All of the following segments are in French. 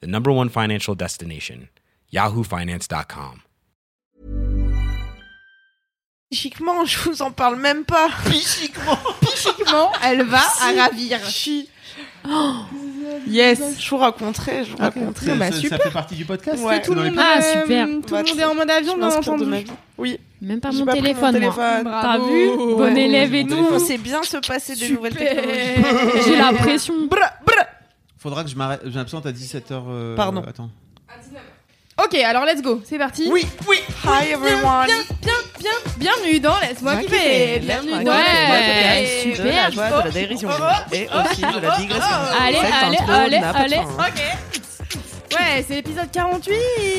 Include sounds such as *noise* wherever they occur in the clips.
the number one financial destination, yahoofinance.com. Psychiquement, je vous en parle même pas. Psychiquement. Psychiquement, elle va à ravir. Yes, je vous raconterai, je vous raconterai. Ça, Bah, ça- ça super. fait partie du podcast Ouais. tout le monde, Ah, euh, super. Tout le monde est en mode avion, bien entendu. Oui. Même pas mon pas téléphone, moi. téléphone. T'as vu Bon Ouais. élève et tout. On sait bien se passer des nouvelles Super. technologies. J'ai la pression. Bra, bra. Faudra que je m'arrête. Je m'absente à 17h. Pardon. Attends. Ok, alors let's go, c'est parti. Oui, oui. Hi everyone. Bien, bien, bien, bienvenue dans Laisse-moi Moi kiffer. Bienvenue dans Ouais, kiffer. De la super. joie, de la dérision et aussi de la digression. Allez, allez, allez, allez. fin. Ok. Ouais, c'est l'épisode 48.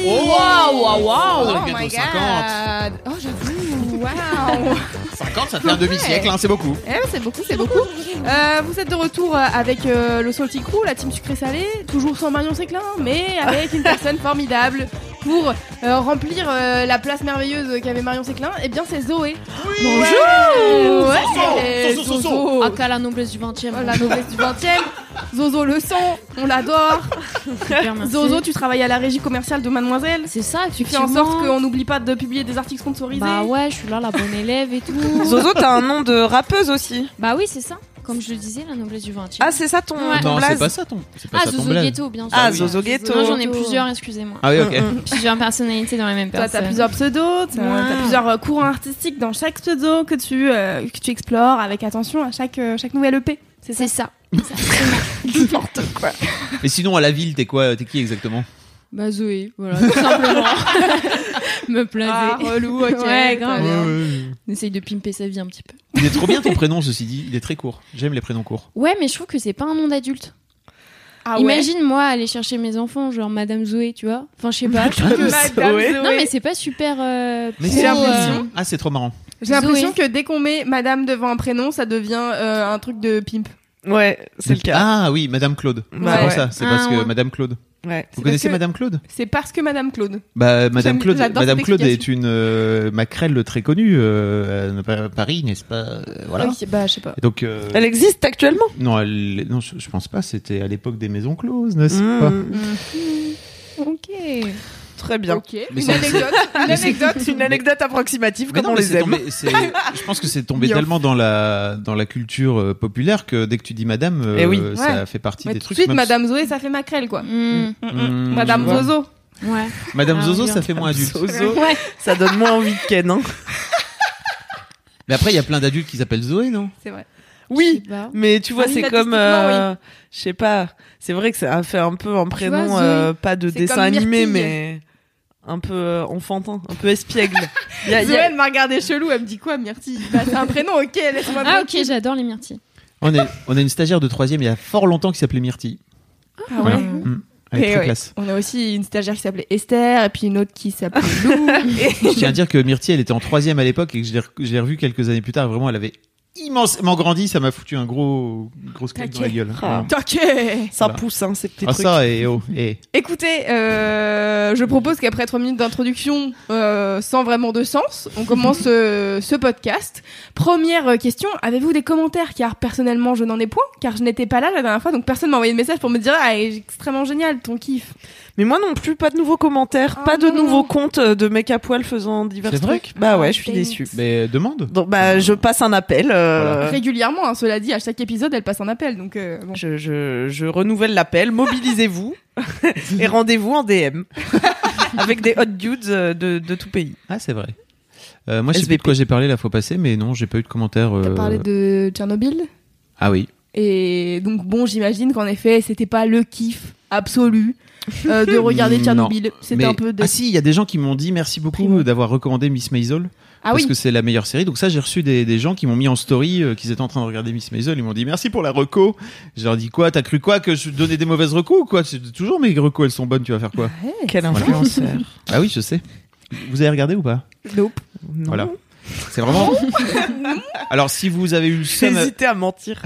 Waouh, waouh, Oh, waouh. bientôt my 50. god. Oh, j'avoue. Waouh. 50, ça fait un demi-siècle, hein, c'est beaucoup. Eh, c'est beaucoup, c'est beaucoup. Euh, vous êtes de retour avec euh, le Salty Crew, la team sucré salé, toujours sans Marion Séclin, mais avec une *laughs* personne formidable pour euh, remplir euh, la place merveilleuse qu'avait Marion Séclin. Eh bien, c'est Zoé. Bonjour. Ouais. Zozo, Zozo, Zozo. Aka la noblesse du 20 e Oh, la noblesse du 20 e Zozo le sang, on l'adore. Zozo, tu travailles à la régie commerciale de Mademoiselle. C'est ça, Tu fais en sorte qu'on n'oublie pas de publier des articles sponsorisés. Bah ouais, je suis là, la bonne élève et tout. Zozo, t'as un nom de rappeuse aussi. Bah oui, c'est ça. Comme je le disais, la noblesse du 20 e Ah, c'est ça ton, Ouais. ton Non, c'est pas ça ton. Pas Ah, ça ton Zozo blaze. Ghetto, bien sûr. Ah, oui. Zozo Ghetto. Non, j'en ai plusieurs, excusez-moi. Ah oui, ok. Mm, mm. Plusieurs personnalités dans la même Toi, personne. t'as plusieurs pseudos, t'as Ouais. plusieurs euh, courants artistiques dans chaque pseudo que tu, euh, que tu explores avec attention à chaque, euh, chaque nouvelle EP. C'est ça? C'est ça. *laughs* N'importe quoi. Et sinon, à la ville, t'es quoi T'es qui exactement? Bah Zoé, voilà, tout simplement. *laughs* *laughs* Me plaisait. Ah, relou, ok. *laughs* Ouais, grave. bien. On essaye de pimper sa vie un petit peu. Il est trop bien ton prénom, ceci dit. Il est très court. J'aime les prénoms courts. Ouais, mais je trouve que c'est pas un nom d'adulte. Ah ouais. Imagine moi aller chercher mes enfants, genre Madame Zoé, tu vois. Enfin, je sais pas. je trouve que- Madame Zoé. Zoé. Non, mais c'est pas super. euh, Mais pro, euh, l'impression. Ah, c'est trop marrant. J'ai l'impression que dès qu'on met Madame devant un prénom, ça devient euh, un truc de pimp. Ouais, c'est le cas. Ah oui, Madame Claude. Bah c'est pour ouais. ça. C'est Ah, parce que ouais. Madame Claude. Ouais. Vous connaissez Madame Claude? C'est parce que Madame Claude. Bah, Madame Claude, Madame Claude est une euh, maquerelle très connue euh, à Paris, n'est-ce pas? Euh, Voilà. Ok, bah, je sais pas. Et donc, euh, Elle existe actuellement? Non, elle- non, je, je pense pas. C'était à l'époque des maisons closes, n'est-ce pas? Mmh. Ok. Très bien. Ok. Mais une anecdote. *laughs* Une anecdote. Une anecdote approximative Mais comme non, on mais les aime. tombé- *laughs* je pense que c'est tombé tellement dans la dans la culture euh, populaire que dès que tu dis Madame, euh, Eh oui. ça Ouais. fait partie Mais des tout de trucs. suite, Madame Zoé, ça fait macrel, quoi. Hmm, Hmm, Madame je vois. Zozo. Ouais. Madame Ah, Zozo, bien. ça fait moins adulte. Zozo, Ouais. ça donne moins envie de Ken. Hein. *laughs* Mais après, il y a plein d'adultes qui s'appellent Zoé, non? C'est vrai. Oui, mais tu vois, Ah oui, c'est comme, euh, je sais pas, c'est vrai que ça a fait un peu un prénom, vois, euh, pas de dessin animé, mais un peu euh, enfantin, un peu espiègle. Il *laughs* y a- il y Zoé, a- elle m'a regardé chelou, elle me dit quoi, Myrtille? Bah, c'est un prénom, ok, laisse-moi Ah ok, j'adore les myrtilles. on, est, on a une stagiaire de troisième il y a fort longtemps qui s'appelait Myrtille. Ah ouais. Elle est Et très ouais. classe. On a aussi une stagiaire qui s'appelait Esther, et puis une autre qui s'appelait Lou. et... *laughs* Je tiens à dire que Myrtille, elle était en troisième à l'époque et que je l'ai re- je l'ai revue quelques années plus tard. Vraiment, elle avait immensément grandi. Ça m'a foutu un gros, grosse claque dans la gueule. Ah. Ok ça Voilà. pousse, hein, ces petits Ah, trucs. ça, et oh, et. Écoutez, euh, je propose qu'après 3 minutes d'introduction, euh, sans vraiment de sens, on commence *laughs* euh, ce podcast. Première question, avez-vous des commentaires? Car personnellement, je n'en ai point, car je n'étais pas là la dernière fois, donc personne m'a envoyé de message pour me dire « Ah, extrêmement génial, ton kiff Mais moi non plus, pas de nouveaux commentaires, Ah pas de non. nouveaux comptes euh, de mecs à poil faisant divers vrai trucs. Bah ouais, Ah, je suis it. déçue. Mais demande. Donc bah je passe un appel. euh, Régulièrement, hein, cela dit, à chaque épisode, elle passe un appel, donc euh, bon. Je, je, je renouvelle l'appel, mobilisez-vous *laughs* et rendez-vous en DM *laughs* avec des hot dudes de, de tout pays. Ah, c'est vrai. Euh, moi, je sais plus de quoi j'ai parlé la fois passée, mais non, j'ai pas eu de commentaires. T'as euh, parlé de Tchernobyl? Ah oui. Et donc bon, j'imagine qu'en effet, c'était pas le kiff absolu euh, de *laughs* regarder. Tchernobyl. C'était un peu de... Ah si, il y a des gens qui m'ont dit merci beaucoup d'avoir recommandé Miss Maisel. Ah parce oui. que c'est la meilleure série. Donc ça, j'ai reçu des, des gens qui m'ont mis en story, euh, qu'ils étaient en train de regarder Miss Maisel. Ils m'ont dit merci pour la reco. Je leur dis quoi T'as cru quoi que je donnais des mauvaises recos ou quoi? C'est toujours mes recos, elles sont bonnes. Tu vas faire quoi? Quel influenceur. *laughs* Ah oui, je sais. Vous avez regardé ou pas? Nope. Non. Voilà. C'est vraiment. *laughs* Alors si vous avez eu le J'ai seum, hésité à mentir.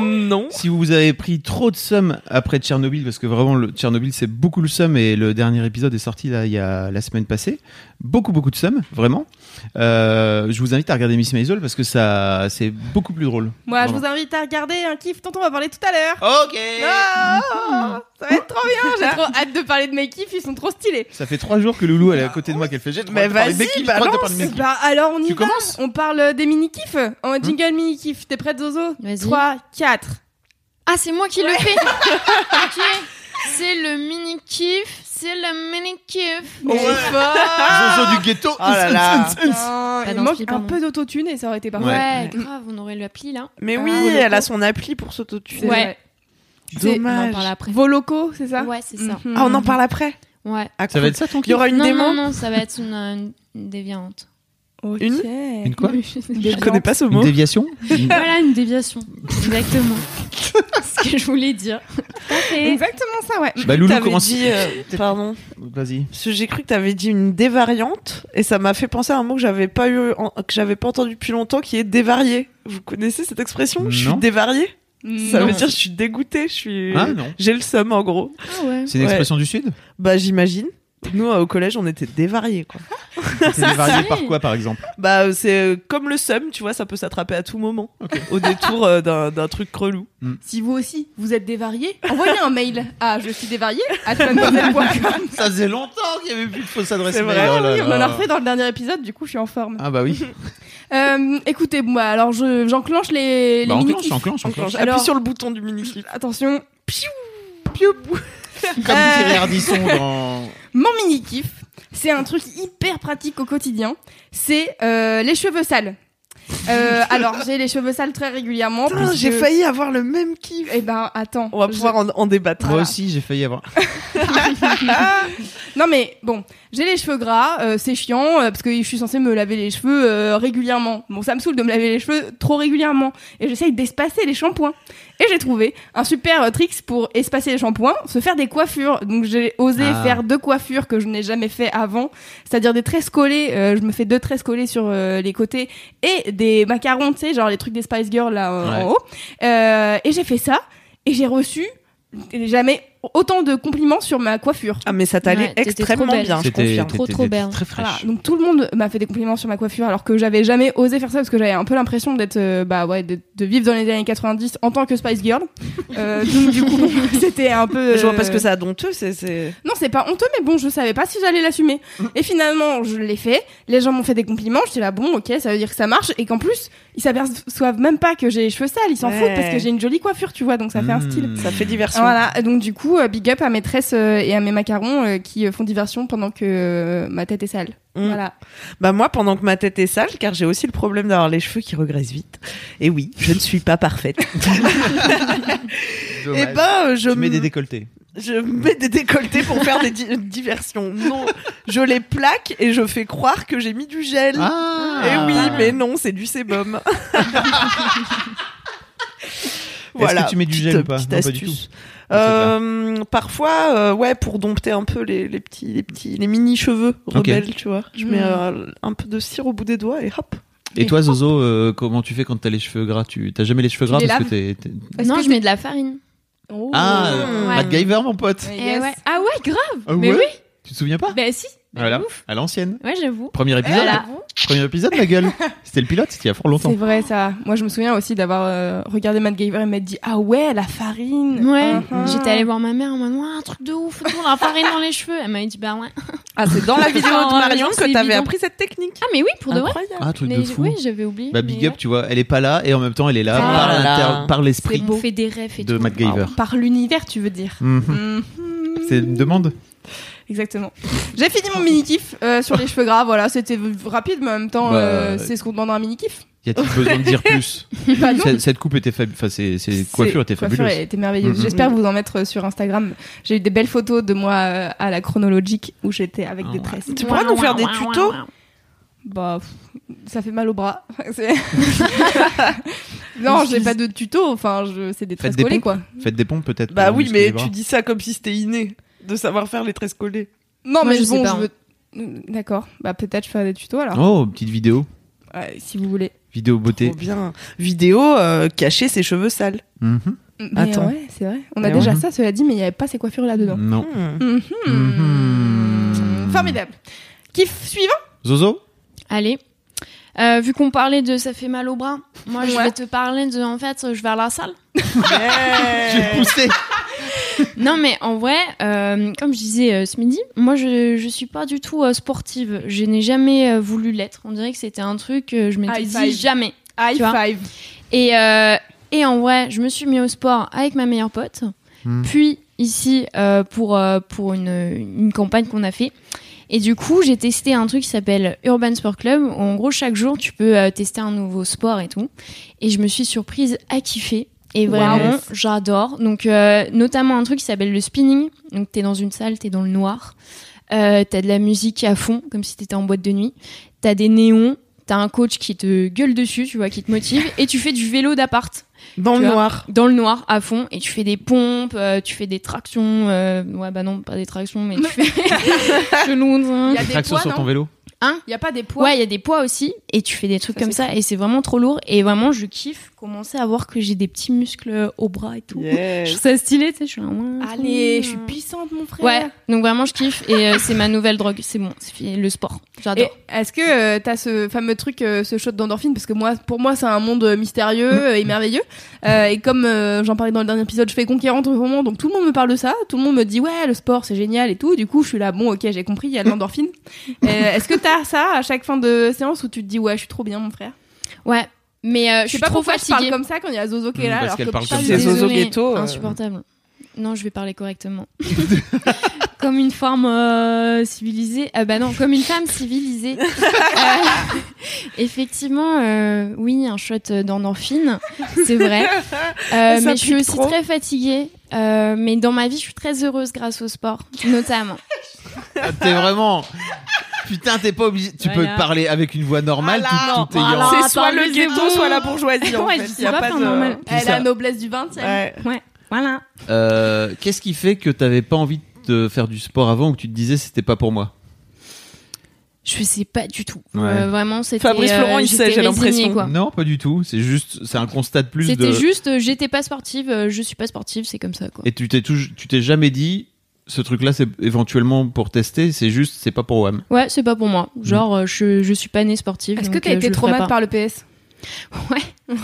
Non. si vous avez pris trop de seum après Tchernobyl, parce que vraiment Tchernobyl c'est beaucoup le seum et le dernier épisode est sorti là il y a la semaine passée, beaucoup beaucoup de seum, vraiment. Euh, je vous invite à regarder Miss Maisel parce que ça c'est beaucoup plus drôle. Moi, je vous invite à regarder un kiff dont on va parler tout à l'heure. Ok. Ah, ça va être trop bien. J'ai trop hâte de parler de mes kiffs. Ils sont trop stylés. Ça fait trois jours que Loulou elle est à côté de moi qu'elle fait. J'ai trop Mais hâte de parler de mes vas-y, kiffs, j'ai trop hâte de parler de mes kiffs. Bah alors on y Tu va. commences On parle des mini kiffs. En jingle mini kiff. T'es prête Zozo Vas-y. 3, 4. Ah, c'est moi qui le fais. *laughs* ok. C'est le mini C'est le mini kiff. Mais fort. Zozo du ghetto. Oh là là. *laughs* Pas Il manque un peu d'autotune et ça aurait été parfait. Ouais, grave, on aurait l'appli là. Mais Ah, oui, Voloco. elle a son appli pour s'autotuner. Ouais. C'est- On en Dommage. parle après. Vos locaux, c'est ça Ouais, c'est ça. Ah, on en parle après. Ouais. Ah, Ça va être ça ton Il y kiff aura une non, démo. non, non, ça va être une, une, une déviante. Une Une quoi Je connais pas ce Une mot. déviation Une- *laughs* Voilà, une déviation. Exactement. *laughs* ce que je voulais dire. Exactement ça, ouais. Bah Loulou dit, euh, pardon. Vas-y. Parce que j'ai cru que t'avais dit une dévariante et ça m'a fait penser à un mot que j'avais pas eu, en- que j'avais pas entendu depuis longtemps, qui est dévarié. Vous connaissez cette expression? Je suis dévarié? Ça Non. veut dire je suis dégoûté. Je suis. Ah non. J'ai le seum en gros. Ah ouais. C'est une Ouais. expression du sud? Bah j'imagine. Nous au collège on était dévariés quoi. *laughs* C'est dévarié par quoi par exemple? Bah euh, c'est euh, comme le seum, tu vois, ça peut s'attraper à tout moment. Au détour euh, d'un d'un truc relou. Si vous aussi, vous êtes dévarié, envoyez un mail à je suis dévarié à. Ça faisait longtemps qu'il y avait plus de fausses adresses C'est mail. vrai, Oh là Oui, on en a refait dans le dernier épisode, du coup je suis en forme. Ah bah oui. *laughs* Euh, écoutez, moi, alors je- j'enclenche les, les Bah, mini enclenche, enclenche, enclenche. Alors- Appuie sur le bouton du mini clip. Attention, *laughs* Comme Euh. Thierry Ardisson dans. *laughs* mon mini kiff, c'est un truc hyper pratique au quotidien. C'est euh, les cheveux sales. Euh, alors j'ai les cheveux sales très régulièrement. Putain, j'ai failli avoir le même kiff. Eh ben attends. On va je- pouvoir en, en débattre. Moi aussi, j'ai failli avoir. *laughs* Non mais bon, j'ai les cheveux gras, euh, c'est chiant euh, parce que je suis censée me laver les cheveux euh, régulièrement. Bon, ça me saoule de me laver les cheveux trop régulièrement et j'essaye d'espacer les shampoings. Et j'ai trouvé un super euh, tricks pour espacer les shampoings, se faire des coiffures. Donc j'ai osé Ah. faire deux coiffures que je n'ai jamais fait avant, c'est-à-dire des tresses collées. euh, je me fais deux tresses collées sur euh, les côtés et des macarons, tu sais, genre les trucs des Spice Girls là euh, Ouais. en haut. Euh, et j'ai fait ça et j'ai reçu jamais autant de compliments sur ma coiffure. Ah mais ça t'allait Ouais, extrêmement trop bien, je C'était confirme. Trop, trop belle. Très fraîche. Voilà, donc tout le monde m'a fait des compliments sur ma coiffure alors que j'avais jamais osé faire ça parce que j'avais un peu l'impression d'être euh, bah ouais de, de vivre dans les années 90 en tant que Spice Girl. Euh, *laughs* donc du coup *laughs* c'était un peu Je vois pas euh, ce que ça a d'honteux, c'est Non, c'est pas honteux mais bon, je savais pas si j'allais l'assumer. Et finalement, je l'ai fait. Les gens m'ont fait des compliments, j'étais là bon, OK, ça veut dire que ça marche et qu'en plus, ils s'aperçoivent même pas que j'ai les cheveux sales, ils s'en Ouais. foutent parce que j'ai une jolie coiffure, tu vois, donc ça fait un style. ça fait diversion. Voilà, donc du coup, euh, big up à mes tresses euh, et à mes macarons euh, qui euh, font diversion pendant que euh, ma tête est sale. Mm. Voilà. Bah moi, pendant que ma tête est sale, car j'ai aussi le problème d'avoir les cheveux qui regressent vite. Et oui, je ne suis pas parfaite. *laughs* Et Dommage. ben, euh, je Tu mets des décolletés. je mets des décolletés pour faire des di- *laughs* diversions. Non, je les plaque et je fais croire que j'ai mis du gel. Ah Et oui, mais non, c'est du sébum. *laughs* Est-ce que tu mets du gel ou pas? petite Non, pas du astuce. tout. Euh, parfois, euh, ouais, pour dompter un peu les, les petits, les petits, les mini cheveux rebelles, tu vois. Je Mm. mets euh, un peu de cire au bout des doigts et hop. Et toi, Zozo, euh, comment tu fais quand t'as les cheveux gras? Tu t'as jamais les cheveux Tu gras les parce que t'es. Non, que je mets de la farine. Oh. Ah, Ouais. MacGyver, mon pote. Eh yes. ouais. Ah ouais, grave. Ah Mais ouais oui. Tu te souviens pas? Bah si. Voilà, ouf. à l'ancienne. Ouais, j'avoue. Premier épisode. Voilà. Premier épisode, ma gueule. C'était le pilote, c'était il y a fort longtemps. C'est vrai ça. Moi je me souviens aussi d'avoir euh, regardé Matt Gaver et m'être dit ah ouais la farine. Ouais. Mhm. J'étais allée voir ma mère en mode ouais, un truc de ouf, tout la farine dans les cheveux. Elle m'a dit bah ouais. Ah, c'est dans la vidéo de *laughs* Marion genre, que t'avais évident. appris cette technique. Ah mais oui, pour de vrai. Ah, truc Mais de fou. oui, j'avais oublié. Bah, big up, tu vois, elle est pas là et en même temps, elle est là Ah par, l'esprit On fait des rêves et de tout. MacGyver. Par l'univers tu veux dire. Mhm. Mhm. C'est une demande Exactement. J'ai fini mon mini kiff euh, sur les cheveux gras. Voilà, c'était rapide mais en même temps Bah, euh, c'est ce qu'on demande dans un mini kiff. Y a-t-il besoin de dire plus *laughs* Bah cette, cette coupe était fabuleuse. Enfin, c'est, c'est coiffure était coiffure était merveilleuse. Mhm. J'espère vous en mettre sur Instagram. J'ai eu des belles photos de moi euh, à la chronologique où j'étais avec Ah des ouais. tresses. Tu pourras nous faire des tutos? Bah, pff, ça fait mal au bras. *laughs* *laughs* Non, j'ai pas de tuto. Enfin, je... c'est des tresses collées, quoi. Faites des pompes peut-être. Bah oui, mais tu dis ça comme si c'était inné de savoir faire les tresses collées. Non, Moi, mais je sais bon, pas, je hein. veux. D'accord. Bah, peut-être je ferai des tutos alors. Oh, petite vidéo. Ouais, si vous voulez. Vidéo beauté. Trop bien. Vidéo euh, cacher ses cheveux sales. Mhm. Mais Attends. ouais, c'est vrai. On a Mais déjà ouais. ça, cela dit, mais il n'y avait pas ces coiffures là-dedans. Non. Hmm. Mhm. Mhm. Formidable. Kiff suivant Zozo Allez. Euh, vu qu'on parlait de ça fait mal au bras, moi je Ouais. vais te parler de en fait je vais à la salle. *laughs* Yeah. J'ai poussé. *laughs* Non mais en vrai, euh, comme je disais euh, ce midi, moi je je suis pas du tout euh, sportive. Je n'ai jamais euh, voulu l'être. On dirait que c'était un truc que je m'étais High dit five. jamais. High five. Et euh, et en vrai, je me suis mis au sport avec ma meilleure pote. Hmm. Puis ici euh, pour euh, pour une une campagne qu'on a fait. Et du coup, j'ai testé un truc qui s'appelle Urban Sport Club. Où en gros, chaque jour, tu peux euh, tester un nouveau sport et tout. Et je me suis surprise à kiffer. Et vraiment, Wow. j'adore. Donc, euh, notamment un truc qui s'appelle le spinning. Donc, t'es dans une salle, t'es dans le noir. Euh, t'as de la musique à fond, comme si t'étais en boîte de nuit. T'as des néons. T'as un coach qui te gueule dessus, tu vois, qui te motive. Et tu fais du vélo d'appart Dans Tu le vois. noir. dans le noir à fond et tu fais des pompes, euh, tu fais des tractions. euh, ouais, bah non, pas des tractions, mais tu fais. *laughs* Chelou, Il y hein. a des Traction poids, sur ton vélo. Il y a pas des poids. Ouais, il y a des poids aussi et tu fais des trucs Ça, comme ça et c'est vraiment trop lourd. Et vraiment, je kiffe commencer à voir que j'ai des petits muscles au bras et tout. Je Yes. trouve ça stylé, tu sais. Je suis là, ouais, Allez, je suis puissante, mon frère. Ouais, donc vraiment, je kiffe et euh, c'est ma nouvelle drogue. C'est bon, c'est fini, le sport. J'adore. est-ce que euh, t'as ce fameux truc, euh, ce shot d'endorphine? Parce que moi, pour moi, c'est un monde mystérieux euh, et merveilleux. Euh, et comme euh, j'en parlais dans le dernier épisode, je fais conquérante ce moment, donc tout le monde me parle de ça. Tout le monde me dit ouais, le sport c'est génial et tout. Du coup, je suis là, bon, ok, j'ai compris, il y a de l'endorphine. *laughs* Euh, est-ce que t'as ça à chaque fin de séance où tu te dis ouais, je suis trop bien, mon frère? Ouais, mais euh, je suis pas trop pourquoi je fatiguée. parle comme ça quand il y a Zozo qui est Mm, là. parce alors qu'elle que parle comme ça. Zozo Ghetto, euh. Insupportable. Non, je vais parler correctement. *laughs* comme une femme euh, civilisée. Ah bah non, comme une femme civilisée. *laughs* Euh, effectivement, euh, oui, un shot d'endorphine, c'est vrai. *laughs* Euh, mais je suis aussi trop. très fatiguée. Euh, mais dans ma vie, je suis très heureuse grâce au sport, notamment. Ah, T'es vraiment. Putain, t'es pas obligé. Tu Voilà. peux parler avec une voix normale Voilà. tout, tout Voilà. ayant. C'est soit le ghetto, soit la bourgeoisie. En fait. je sais Y a pas pas faire de- normal. Elle ça- a la noblesse du 20 e Ouais. Ouais, voilà. Euh, Qu'est-ce qui fait que t'avais pas envie de faire du sport avant ou que tu te disais c'était pas pour moi? Je sais pas du tout. Ouais. Euh, vraiment, c'était. Fabrice Florent, il sait, j'ai l'impression. Non, pas du tout. C'est juste, c'est un constat de plus C'était de. juste, euh, j'étais pas sportive, euh, je suis pas sportive, c'est comme ça, quoi. Et tu t'es tu t'es jamais dit ce truc-là c'est éventuellement pour tester. C'est juste, c'est pas pour WAM. Ouais, c'est pas pour moi. Genre, euh, je, je suis pas née sportive. Est-ce que t'as euh, été traumatisée par le PS *laughs* Ouais. Ouais,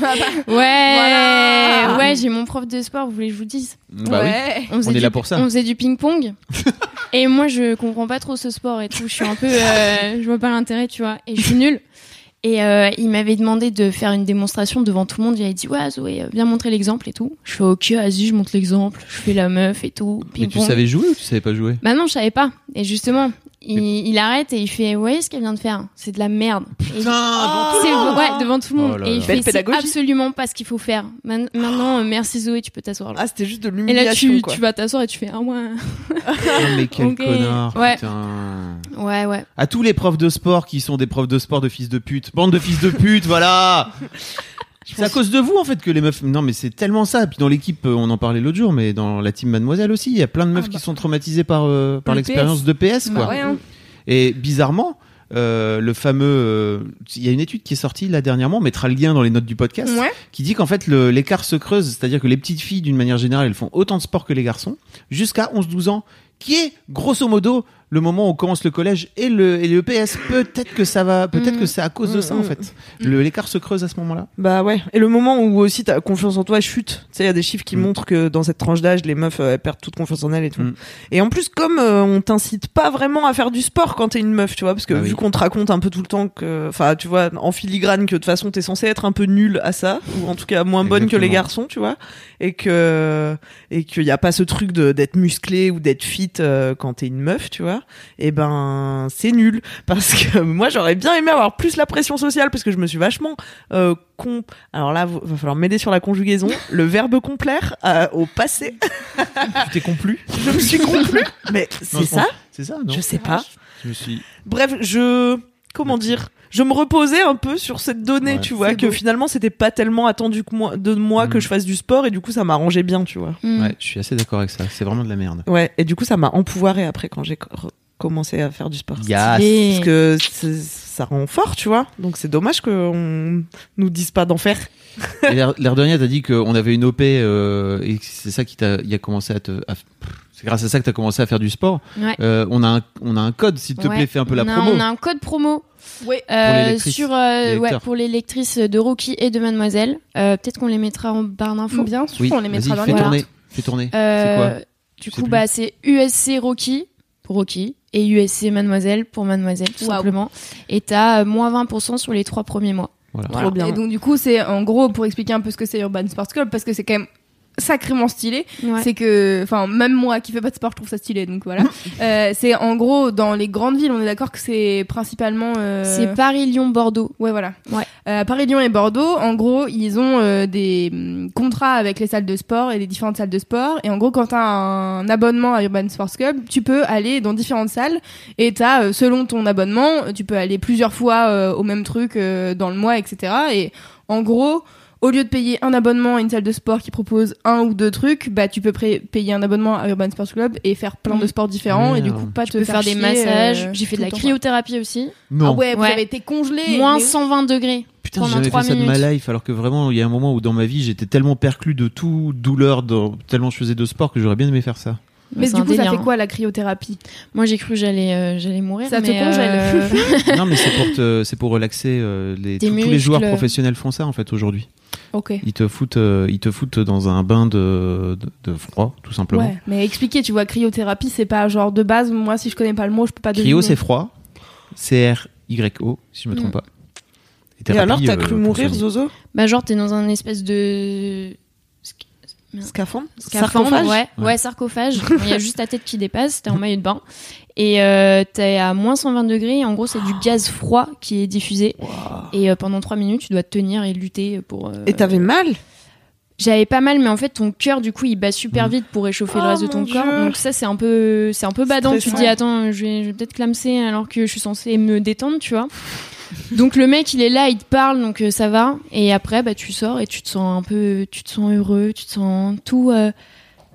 Voilà. ouais, j'ai mon prof de sport, vous voulez que je vous dise Bah oui. ouais. on, faisait est du, là pour ça. On faisait du ping-pong. *laughs* et moi, je comprends pas trop ce sport et tout. Je suis un peu. euh, je vois pas l'intérêt, tu vois. Et je suis nulle. Et euh, il m'avait demandé de faire une démonstration devant tout le monde. Il avait dit Ouais, Zoé, euh, viens montrer l'exemple et tout. Je fais Ok, vas-y, je montre l'exemple. Je fais la meuf et tout. Mais tu savais jouer ou tu savais pas jouer? Bah non, je savais pas. Et justement, il, il arrête et il fait Vous voyez ce qu'elle vient de faire? C'est de la merde. Il- devant c'est ouais, devant tout le monde. Oh là et il fait C'est absolument pas ce qu'il faut faire. Man- Maintenant, euh, merci Zoé, tu peux t'asseoir là. Ah, c'était juste de et là, l'humiliation. tu, quoi. tu vas t'asseoir et tu fais Ah ouais. Oh, mais quel connard. Ouais. Putain. Ouais, ouais. À tous les profs de sport qui sont des profs de sport de fils de pute. Bande de fils de pute, voilà. C'est à cause de vous en fait que les meufs. Non mais c'est tellement ça. Puis dans l'équipe, euh, on en parlait l'autre jour, mais dans la team Mademoiselle aussi, il y a plein de meufs Ah bah. qui sont traumatisées par euh, par Le l'expérience de PS quoi. Bah ouais, hein. Et bizarrement, euh, le fameux, euh, il y a une étude qui est sortie là dernièrement, on mettra le lien dans les notes du podcast, Ouais. qui dit qu'en fait l'écart se creuse, c'est-à-dire que les petites filles d'une manière générale, elles font autant de sport que les garçons, jusqu'à 11-12 ans, qui est grosso modo le moment où on commence le collège et le, et le PS. Peut-être que ça va, peut-être Mm. que c'est à cause de Mm, ça mm. en fait. Le- L'écart se creuse à ce moment-là. Bah ouais. Et le moment où aussi ta confiance en toi chute. Tu sais, il y a des chiffres qui Mm. montrent que dans cette tranche d'âge, les meufs euh, elles perdent toute confiance en elles et tout. Mm. Et en plus, comme euh, on t'incite pas vraiment à faire du sport quand t'es une meuf, tu vois, parce que Ah oui. vu qu'on te raconte un peu tout le temps que, enfin, tu vois, en filigrane que de toute façon t'es censé être un peu nulle à ça, ou en tout cas moins bonne que les garçons, tu vois, et que et qu'il y a pas ce truc de d'être musclé ou d'être fit euh, quand t'es une meuf, tu vois. Et ben c'est nul parce que *laughs* moi j'aurais bien aimé avoir plus la pression sociale parce que je me suis vachement euh, con. Alors là, il va falloir m'aider sur la conjugaison. *laughs* Le verbe complaire euh, au passé, Tu t'es complu? Je me suis complu. Mais c'est ça? C'est ça, non? Je sais pas. Je me suis. Bref, je comment dire, je me reposais un peu sur cette donnée, Ouais. tu vois, que beau. finalement c'était pas tellement attendu que moi, de moi que Mm. je fasse du sport et du coup ça m'arrangeait bien, tu vois. Mm. Ouais, je suis assez d'accord avec ça. C'est vraiment de la merde. Ouais, et du coup ça m'a empouvoiré après quand j'ai co- commencé à faire du sport. Yes. Parce que ça rend fort, tu vois. Donc c'est dommage qu'on nous dise pas d'en faire. L'air l'air de rien, t'as dit qu'on avait une OP euh, et que c'est ça qui t'a il a commencé à te. à- c'est grâce à ça que t'as commencé à faire du sport. Ouais. Euh, on a un, on a un code, s'il te Ouais. plaît, fais un peu la a, promo. On a un code promo Oui. euh, les lectrices, sur euh, ouais, pour les lectrices de Rocky et de Mademoiselle. Euh, Peut-être qu'on les mettra en barre d'infos. Bien sûr, Oui, on les mettra dans fais les Voilà. tourner. Fais tourner. Euh, C'est quoi? Du coup, bah, c'est USC Rocky pour Rocky et USC Mademoiselle pour Mademoiselle, tout Waouh. simplement. Et t'as euh, moins 20% sur les trois premiers mois. Voilà. Trop bien. Et donc du coup, c'est en gros pour expliquer un peu ce que c'est Urban Sports Club parce que c'est quand même sacrément stylé. Ouais. C'est que, enfin, même moi qui fais pas de sport, je trouve ça stylé. Donc voilà. *laughs* Euh, c'est en gros dans les grandes villes, on est d'accord que c'est principalement. euh, C'est Paris, Lyon, Bordeaux. Ouais, voilà. Ouais. Euh, Paris, Lyon et Bordeaux, en gros, ils ont euh, des hum, contrats avec les salles de sport et les différentes salles de sport. Et en gros, quand tu as un abonnement à Urban Sports Club, tu peux aller dans différentes salles. Et t'as, euh, selon ton abonnement, tu peux aller plusieurs fois euh, au même truc euh, dans le mois, etc. Et en gros, au lieu de payer un abonnement à une salle de sport qui propose un ou deux trucs, bah tu peux payer un abonnement à Urban Sports Club et faire plein de sports différents et du coup pas Tu te peux faire des chier, massages. euh, J'ai fait de la cryothérapie aussi. Non. Ah ouais, vous Ouais. avez été congelé. Moins mais- 120 degrés. Putain, j'ai jamais fait ça de minutes. ma life, alors que vraiment, il y a un moment où dans ma vie, j'étais tellement perclus de tout douleur, tellement je faisais de sport que j'aurais bien aimé faire ça. Mais du coup, ça fait hein. quoi la cryothérapie? Moi, j'ai cru que j'allais euh, j'allais mourir. Ça te mais, congèle. euh, *laughs* non, mais c'est pour te, c'est pour relaxer euh, les, tous, tous les joueurs professionnels font ça en fait aujourd'hui. Ok. Ils te foutent, euh, ils te foutent dans un bain de, de, de froid, tout simplement. Ouais, mais expliquer, tu vois, cryothérapie, c'est pas genre de base. Moi, si je connais pas le mot, je peux pas Cryo, c'est froid. C R Y O, si je me trompe Mm. pas. Et thérapie, alors, t'as euh, cru pour mourir. Zozo Bah, genre, t'es dans un espèce de. Scaphandre, Sarcophage ouais, Ouais. ouais, sarcophage. Il y a juste ta tête qui dépasse, t'es en *laughs* maillot de bain. Et euh, t'es à moins 120 degrés, et en gros, c'est du gaz froid qui est diffusé. Et euh, pendant 3 minutes, tu dois tenir et lutter pour. euh, Et t'avais mal? J'avais pas mal, mais en fait, ton cœur, du coup, il bat super Mm. vite pour réchauffer le Oh, reste de ton corps. Donc ça, c'est un peu, c'est un peu badant. Tu te dis, attends, je vais, je vais peut-être clamser alors que je suis censée me détendre, tu vois. *laughs* Donc le mec, il est là, il te parle, donc euh, ça va. Et après, bah, tu sors et tu te sens un peu, tu te sens heureux, tu te sens tout, euh,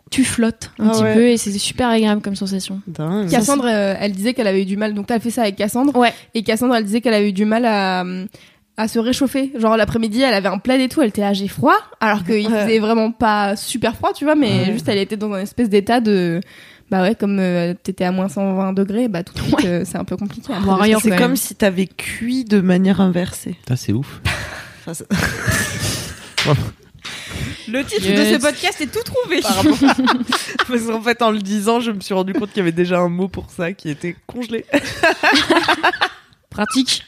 tu flottes un Ah petit ouais. peu et c'est super agréable comme sensation. Dingue. Cassandre, euh, elle disait qu'elle avait eu du mal. Donc, t'as fait ça avec Cassandre. Ouais. Et Cassandre, elle disait qu'elle avait eu du mal à, à se réchauffer. Genre, l'après-midi, elle avait un plaid et tout. Elle était à j'ai froid. Alors qu'il Ouais. faisait vraiment pas super froid, tu vois. Mais Ouais. juste, elle était dans un espèce d'état de. Bah ouais, comme euh, t'étais à moins 120 degrés, bah tout de suite, euh, c'est un peu compliqué. C'est comme si t'avais cuit de manière inversée. C'est ouf. Enfin, *laughs* Le titre Yes. de ce podcast est tout trouvé. Par rapport à- Parce qu'en fait, en le disant, je me suis rendu compte qu'il y avait déjà un mot pour ça qui était congelé. *laughs* Pratique.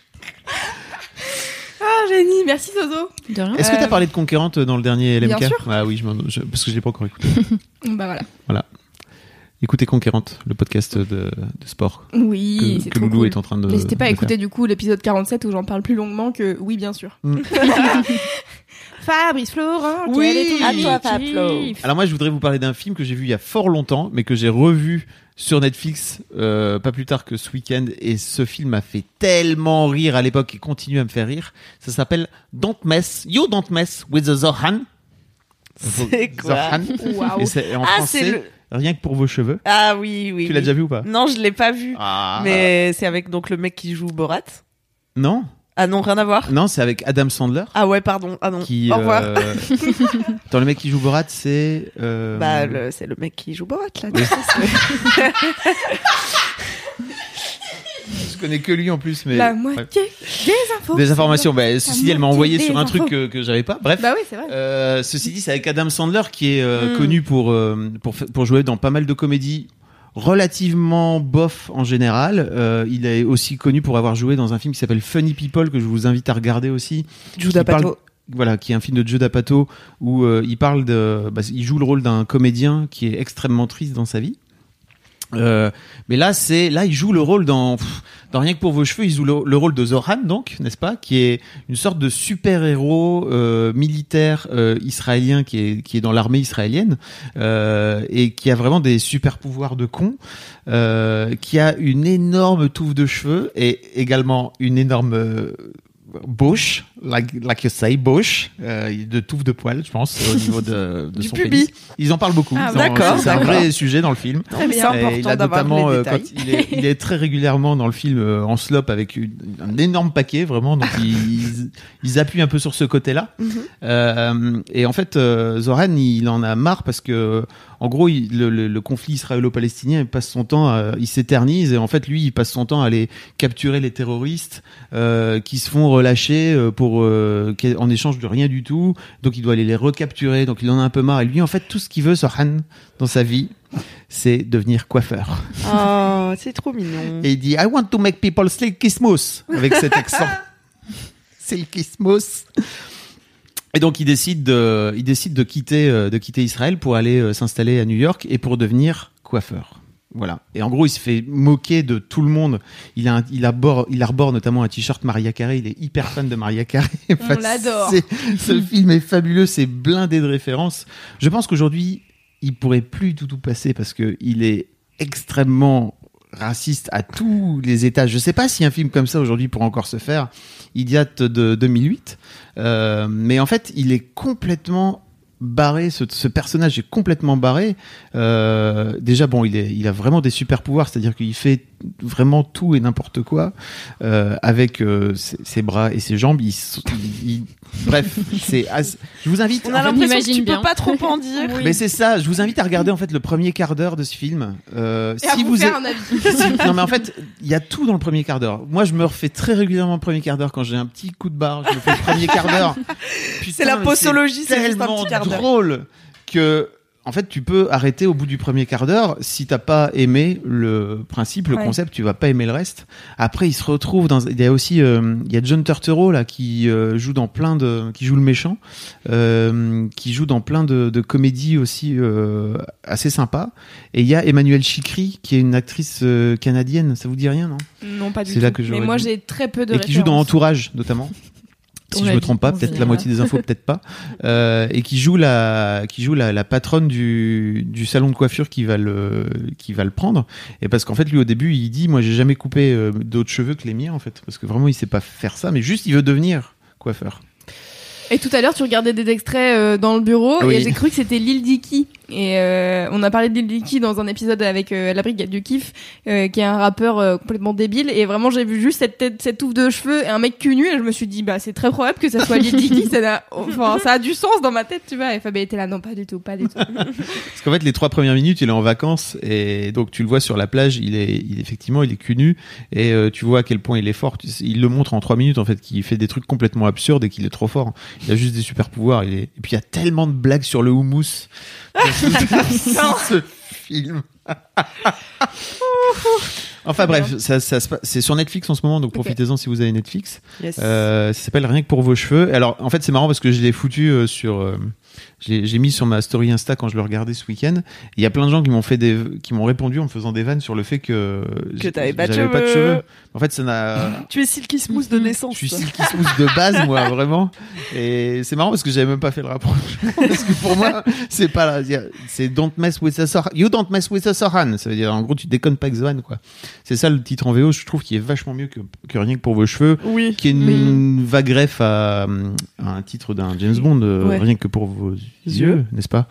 Ah, génie, merci Soso. De rien. Est-ce que Euh, t'as parlé de conquérante dans le dernier LMK bien sûr. Ah oui, je m'en- je- parce que je l'ai pas encore écouté. *laughs* Bah voilà. Écoutez Conquérante, le podcast de, de sport Oui, que, c'est que trop Loulou cool. est en train de. N'hésitez pas à écouter du coup l'épisode 47 où j'en parle plus longuement que oui, bien sûr. Mm. *laughs* Fabrice Florent, Oui, quel est ton à toi, faire. Alors moi, je voudrais vous parler d'un film que j'ai vu il y a fort longtemps, mais que j'ai revu sur Netflix euh, pas plus tard que ce week-end, et ce film m'a fait tellement rire à l'époque et continue à me faire rire. Ça s'appelle Don't Mess, You Don't Mess with the Zohan. C'est quoi Zohan. Waouh. Et c'est en Ah, français, le. rien que pour vos cheveux. Ah oui, oui. tu l'as oui. déjà vu ou pas? Non, je l'ai pas vu. Ah. Mais c'est avec donc le mec qui joue Borat. Non, Ah non, rien à voir. non, c'est avec Adam Sandler. Ah ouais, pardon. Ah non. Qui, Au revoir. *laughs* euh, Dans le mec qui joue Borat, c'est. euh, Bah, le- c'est le mec qui joue Borat là. Oui. tu sais, c'est- *laughs* Je connais que lui en plus, mais. La Ouais. moitié des infos. Des informations. Bah, ceci dit, elle m'a moitié envoyé des sur un truc que, que j'avais pas. Bref. Bah oui, c'est vrai. Euh, ceci dit, c'est avec Adam Sandler qui est euh, Mm. connu pour, euh, pour fa- pour jouer dans pas mal de comédies relativement bof en général. Euh, il est aussi connu pour avoir joué dans un film qui s'appelle Funny People que je vous invite à regarder aussi. Parle- Pato. Voilà, qui est un film de Joe D'Apato où euh, il parle de, bah, il joue le rôle d'un comédien qui est extrêmement triste dans sa vie. Euh, mais là, c'est là, il joue le rôle dans, pff, dans rien que pour vos cheveux, il joue le, le rôle de Zoran, donc, n'est-ce pas, qui est une sorte de super héros euh, militaire euh, israélien qui est qui est dans l'armée israélienne euh, et qui a vraiment des super pouvoirs de con, euh, qui a une énorme touffe de cheveux et également une énorme bouche, like, like you say, bouche, euh, de touffe de poils, je pense, au niveau de, *laughs* de Du son pubis. pénis. Ils en parlent beaucoup. Ah, d'accord, C'est un vrai sujet dans le film. Très bien, Et il a notamment, les euh, quand il est, il est très régulièrement dans le film euh, en slop avec une- un énorme paquet, vraiment. Donc *laughs* ils, ils appuient un peu sur ce côté-là. Mhm. Euh, et en fait, Zoran, il en a marre parce que, en gros, il- le, le- le conflit israélo-palestinien, il passe son temps, à- il s'éternise. Et en fait, lui, il passe son temps à aller capturer les terroristes qui se font relâcher euh, pour euh, en échange de rien du tout. Donc, il doit aller les recapturer. Donc, il en a un peu marre. Et lui, en fait, tout ce qu'il veut, Zoran, dans sa vie, c'est devenir coiffeur. Oh, c'est trop mignon. *laughs* Et il dit I want to make people silky smooth avec cet accent. *laughs* silky smooth. Et donc il décide de, il décide de quitter, euh, de quitter Israël pour aller euh, s'installer à New York et pour devenir coiffeur. Voilà. Et en gros, il se fait moquer de tout le monde. Il a, un- il arbore, il arbore notamment un t-shirt Maria Carey. Il est hyper fan de Maria Carey. *laughs* On l'adore. Ce *laughs* film est fabuleux. C'est blindé de références. Je pense qu'aujourd'hui, il pourrait plus du tout passer parce que il est extrêmement raciste à tous les étages. Je sais pas si un film comme ça aujourd'hui pourrait encore se faire. Il date de 2008. Euh, mais en fait, il est complètement barré. Ce, ce personnage est complètement barré. Euh, déjà, bon, il, est, il a vraiment des super pouvoirs, c'est-à-dire qu'il fait vraiment tout et n'importe quoi euh, avec euh, ses, ses bras et ses jambes. Il, il- il- bref, *laughs* c'est. Je vous invite. On a l'impression que tu bien. peux pas trop en dire. *laughs* mais c'est ça. Je vous invite à regarder en fait le premier quart d'heure de ce film. Euh, Et à si vous vous faire êtes- un avis. *laughs* si- non mais en fait, il y a tout dans le premier quart d'heure. Moi, je me refais très régulièrement le premier quart d'heure quand j'ai un petit coup de barre. Je me fais le premier quart d'heure. C'est la posologie, c'est un tellement petit quart d'heure. Drôle que. En fait, tu peux arrêter au bout du premier quart d'heure. Si t'as pas aimé le principe, le Ouais. concept, tu vas pas aimer le reste. Après, il se retrouve dans. Il y a aussi, euh, il y a John Turturro là qui euh, joue dans plein de, qui joue le méchant, euh, qui joue dans plein de, de comédies aussi euh, assez sympas. Et il y a Emmanuelle Chikri qui est une actrice euh, canadienne. Ça vous dit rien, non? Non, pas du C'est tout. là que Mais moi, j'ai très peu de et qui joue dans. Entourage notamment. Si je me trompe pas, peut-être la moitié des infos, peut-être pas, *laughs* euh, et qui joue la, qui joue la, la patronne du, du salon de coiffure qui va le, qui va le prendre. Et parce qu'en fait, lui au début, il dit, moi, j'ai jamais coupé euh, d'autres cheveux que les miens, en fait, parce que vraiment, il sait pas faire ça, mais juste, il veut devenir coiffeur. Et tout à l'heure, tu regardais des extraits euh, dans le bureau Oui. et j'ai cru que c'était Lil Dicky. Et euh, on a parlé de Lil Dicky dans un épisode avec euh, la Brigade du Kiff, euh, qui est un rappeur complètement débile. Et vraiment, j'ai vu juste cette tête, cette touffe de cheveux et un mec cul nu. Et je me suis dit, bah, c'est très probable que ça soit Lil Dicky. ça, *laughs* enfin, ça a du sens dans ma tête, tu vois. Et Fabien était là, non, pas du tout, pas du tout. *laughs* Parce qu'en fait, les trois premières minutes, il est en vacances et donc tu le vois sur la plage. Il est, il effectivement, il est cul nu et tu vois à quel point il est fort. Il le montre en trois minutes en fait, qu'il fait des trucs complètement absurdes et qu'il est trop fort. Il a juste des super pouvoirs. Il est... Et puis il y a tellement de blagues sur le houmous *laughs* ce, film. *laughs* Enfin bref, ça, ça se passe- c'est sur Netflix en ce moment, donc profitez-en si vous avez Netflix. Yes. Euh, ça s'appelle Rien que pour vos cheveux. Alors, en fait, c'est marrant parce que je l'ai foutu euh, sur. euh, j'ai mis sur ma story Insta quand je le regardais ce week-end. Il y a plein de gens qui m'ont fait des, qui m'ont répondu en me faisant des vannes sur le fait que Que t'avais pas de cheveux. En fait, ça n'a. *laughs* Tu es silky smooth de naissance. Je suis silky smooth de base, moi, *laughs* vraiment. Et c'est marrant parce que j'avais même pas fait le rapprochement. *laughs* parce que pour moi, c'est pas là. C'est don't mess with a Sohan. You don't mess with a Sohan. Ça veut dire, en gros, tu déconnes pas avec Zohan, quoi. C'est ça le titre en VO, je trouve, qui est vachement mieux que, que rien que pour vos cheveux Oui. qui est une, vague ref à, à un titre d'un James Bond, euh, Ouais. rien que pour vos yeux, Yeux. n'est-ce pas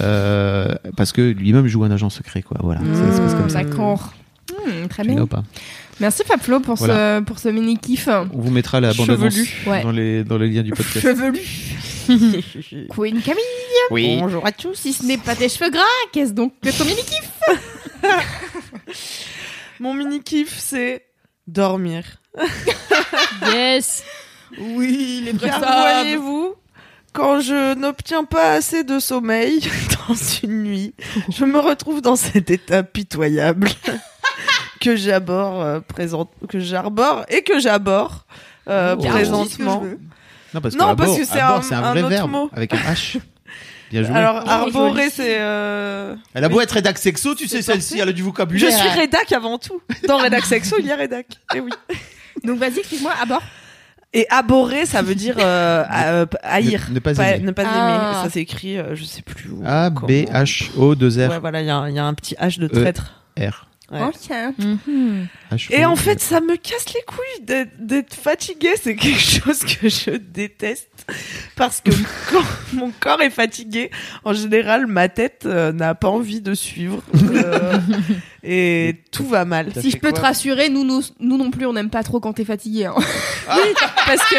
Euh, Parce que lui-même joue un agent secret, quoi. Voilà, ça se passe comme ça. D'accord. Hmm, très bien. pas Merci Fablo pour Voilà. ce, pour ce mini kiff. On vous mettra la bande annonce ouais. dans les dans les liens du podcast. Chevelu. *laughs* Queen Camille. Oui. Bonjour à tous. Si ce n'est pas tes cheveux gras, qu'est-ce donc que ton mini kiff? *laughs* Mon mini kiff, c'est dormir. *laughs* Yes. Oui, les Car voyez-vous, quand je n'obtiens pas assez de sommeil *laughs* dans une nuit, je me retrouve dans cet état pitoyable *laughs* que j'aborde euh, présent, que j'arbore et que j'aborde euh, Oh. présentement. Non, parce Non, que parce abord- que c'est abord, un- c'est un, un vrai autre verbe mot. avec un H. *laughs* Bien joué. Alors, Oh, arborer, c'est. euh, elle a beau être rédac sexo, tu sais, celle-ci, elle a du Je vocabulaire. suis rédac avant tout. Dans rédac sexo, il y a rédac. Et oui. Donc vas-y, explique-moi à bord. Et aborer, ça veut dire euh, euh, haïr. Ne, ne pas Pas- aimer. ne pas Ah. aimer. Ça s'écrit, euh, je sais plus où. A, comment. B, H, O, 2 R, Ouais, voilà, il y, a un- il y a un petit H de E. traître. R. Ouais. Ok. Mhm. H, Et en fait, ça me casse les couilles d'être- d'être fatigué. C'est quelque chose que je déteste. Parce que quand *laughs* mon corps est fatigué, en général, ma tête euh, n'a pas envie de suivre. Euh, et *laughs* tout va mal. Si je peux te rassurer, nous, nous, nous non plus, on n'aime pas trop quand t'es fatigué. hein. *laughs* Parce que,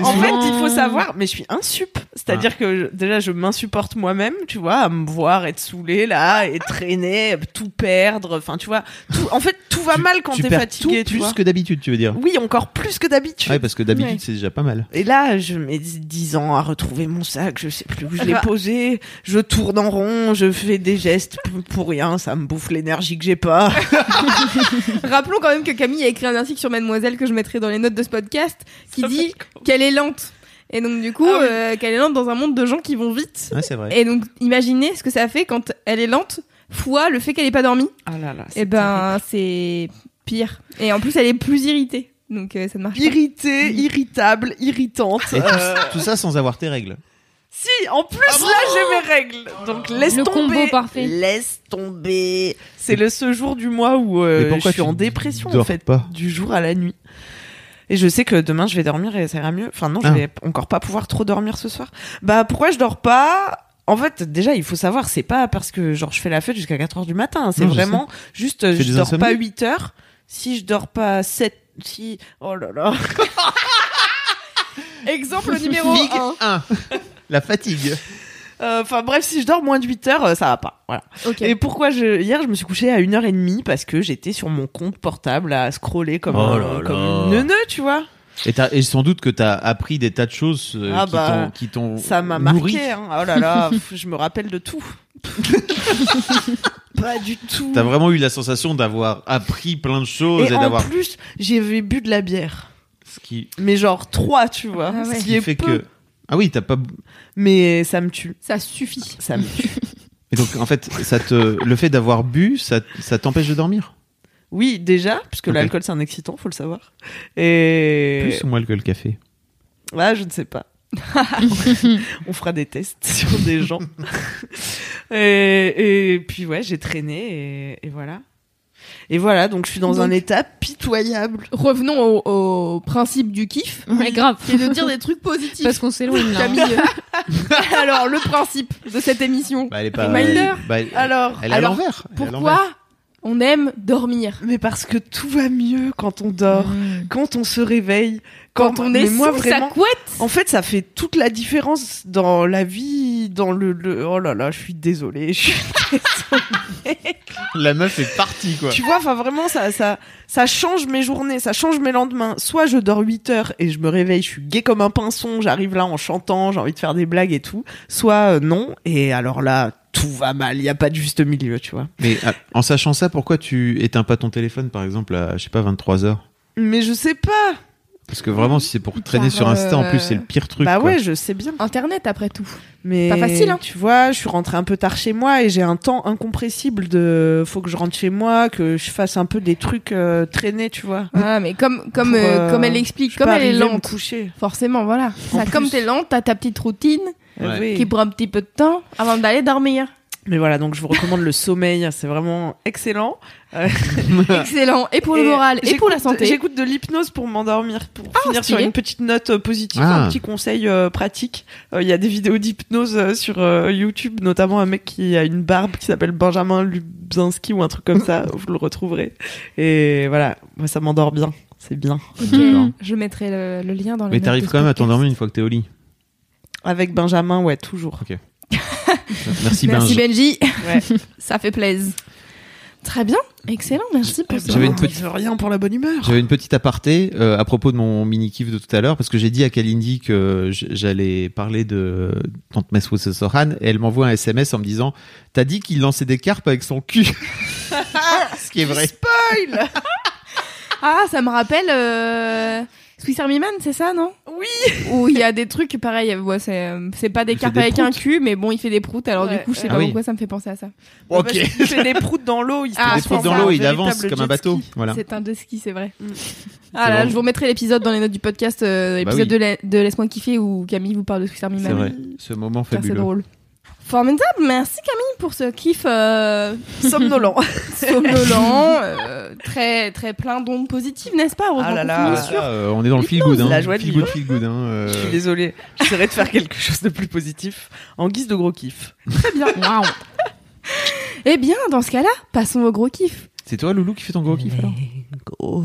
en souvent- fait, il faut savoir, mais je suis insup. C'est-à-dire que je- déjà, je m'insupporte moi-même, tu vois, à me voir être saoulé là, et traîner, tout perdre. Enfin, tu vois, tout, en fait, tout va Tu- mal quand tu t'es fatigué, tout tu plus vois. que d'habitude, tu veux dire? Oui, encore plus que d'habitude. Ouais, parce que d'habitude, Ouais. c'est déjà pas mal. Et là, je mets 10 ans à retrouver mon sac, je sais plus où je l'ai posé, je tourne en rond, je fais des gestes pour- rien, ça me bouffe l'énergie que j'ai pas. *laughs* Rappelons quand même que Camille a écrit un article sur Mademoiselle que je mettrai dans les notes de ce podcast qui Ça dit fait qu'elle est lente. Et donc du coup, Ah oui. euh, qu'elle est lente dans un monde de gens qui vont vite. Ouais, c'est vrai. Et donc imaginez ce que ça fait quand elle est lente fois le fait qu'elle ait pas dormi. Ah là là. Et ben c'est pire. Et en plus elle est plus irritée. Donc euh, ça ne marche pas. Irritée, irritable, irritante. Et tout, Euh, tout ça sans avoir tes règles. Si, en plus là j'ai mes règles. Donc laisse Le tomber. combo parfait. Laisse tomber. C'est le ce jour du mois où euh, je suis en dépression en fait, pas du jour à la nuit. Et je sais que demain je vais dormir et ça ira mieux. Enfin non, je Ah. vais encore pas pouvoir trop dormir ce soir. Bah pourquoi je dors pas? En fait, déjà, il faut savoir, c'est pas parce que genre je fais la fête jusqu'à 4 heures du matin. C'est je vraiment juste, je dors insomnies pas 8 heures. Si je dors pas 7, si, oh là là. *laughs* Exemple *laughs* numéro Big 1. 1. La fatigue. Euh, Enfin bref, si je dors moins de 8 heures, euh, ça va pas. Voilà. Et pourquoi je hier je me suis couchée à 1h30 parce que j'étais sur mon compte portable à scroller comme, Oh un, là comme là. une neuneu, tu vois. Et, sans doute que t'as appris des tas de choses euh, Ah qui bah, t'ont- qui t'ont Ça m'a marqué. Hein. Oh là là, pff, je me rappelle de tout. *laughs* pas du tout. T'as vraiment eu la sensation d'avoir appris plein de choses et, Et en d'avoir plus, j'avais bu de la bière. ce qui, Mais genre 3, tu vois. Ah ouais. Ce ce qui qui est fait peu. que ah oui t'as pas Mais ça me tue. Ça suffit. Ça me tue. *laughs* et donc en fait ça te le fait d'avoir bu ça ça t'empêche de dormir? Oui, déjà, puisque Ok. l'alcool c'est un excitant, faut le savoir. Et. plus ou moins que le café? Ah, je ne sais pas. *laughs* On fera des tests sur des gens. *laughs* et, et puis ouais, j'ai traîné et, et voilà. Et voilà, donc je suis dans Donc- un état pitoyable. Revenons au, au principe du kiff. Ouais, grave. Qui est de dire des trucs positifs. Parce qu'on s'éloigne là. Camille. *laughs* Alors, le principe de cette émission. bah, elle est pas Reminder. bah, elle, Alors, elle est à alors, l'envers Elle est à l'envers. Pourquoi on aime dormir mais parce que tout va mieux quand on dort, Mmh. quand on se réveille, quand, Quand on mais est moi sous vraiment. sa couette En fait, ça fait toute la différence dans la vie, dans le, le- oh là là, je suis désolée, je suis *laughs* désolée. la meuf est partie quoi Tu vois, enfin vraiment, ça, ça, ça change mes journées, ça change mes lendemains. Soit je dors 8 heures et je me réveille, je suis gay comme un pinson, j'arrive là en chantant, j'ai envie de faire des blagues et tout. Soit euh, non, et alors là, tout va mal, il y a pas de juste milieu, tu vois. mais ah, en sachant ça pourquoi tu éteins pas ton téléphone par exemple à je sais pas 23 heures? Mais je sais pas. parce que vraiment si c'est pour traîner Car, sur Insta en euh, plus c'est le pire truc bah quoi. ouais, je sais bien. Internet, après tout. Mais Pas facile, hein. Tu vois, je suis rentrée un peu tard chez moi et j'ai un temps incompressible de faut que je rentre chez moi, que je fasse un peu des trucs euh, traîner, tu vois. Ah, mais comme, comme, Pour, euh, euh, comme elle explique, comme elle est lente. Forcément, voilà. Ça, comme t'es lente, t'as ta petite routine Ouais. Oui. qui prend un petit peu de temps avant d'aller dormir. Mais voilà, donc je vous recommande le sommeil, c'est vraiment excellent. *laughs* Excellent. Et pour le moral, et pour la santé. J'écoute de l'hypnose pour m'endormir, pour finir stylé. sur une petite note euh, positive, Ah. un petit conseil euh, pratique. Euh, Il y a des vidéos d'hypnose euh, sur euh, YouTube, notamment un mec qui a une barbe qui s'appelle Benjamin Lubzinski ou un truc comme ça, *laughs* vous le retrouverez. Et voilà, moi ça m'endort bien, c'est bien. Je mettrai le, le lien dans les mais t'arrives quand même à t'endormir une fois que t'es au lit Avec Benjamin, ouais, toujours. merci, Merci Benj. Benji. Ouais. *laughs* Ça fait plaisir. Très bien. Excellent. Merci pour J'avais une petite- rien pour la bonne humeur. J'avais une petite aparté euh, à propos de mon mini kiff de tout à l'heure parce que j'ai dit à Kalindi que j'allais parler de Tante Mess Sohan et elle m'envoie un SMS en me disant T'as dit qu'il lançait des carpes avec son cul *laughs* Ce qui est vrai. Spoil *laughs* Ah, ça me rappelle euh, Swiss Army Man, c'est ça, non Oui. Où il y a des trucs pareil. Ouais, c'est euh, c'est pas des Il fait cartes des avec un proutes. cul, mais bon, il fait des proutes. Alors Ouais. du coup, je sais Ah pas oui. pourquoi ça me fait penser à ça. Ok. Parce qu'il fait des proutes dans l'eau. Il se Ah, des c'est proutes dans ça, l'eau, il avance comme un jet bateau. ski. Voilà. C'est un jet ski, c'est vrai. Mm. Ah là, je vous remettrai l'épisode dans les notes du podcast, euh, Bah épisode oui. de, la- de Laisse-moi kiffer où Camille vous parle de Swiss Army C'est Man. vrai. Ce moment Putain, C'est fabuleux. drôle. Formidable, merci Camille pour ce kiff euh, *laughs* somnolent. *laughs* somnolent, euh, très très plein d'ondes positives, n'est-ce pas Ah là là. Ah, euh, on est dans le feel good. Hein. la joie de feel good, feel good. Hein. euh. Je suis désolée. J'essaierai de faire quelque chose de plus positif en guise de gros kiff. Très bien. *laughs* Waouh. Eh bien, dans ce cas-là, passons au gros kiff. C'est toi, Loulou, qui fait ton gros kiff alors? Gros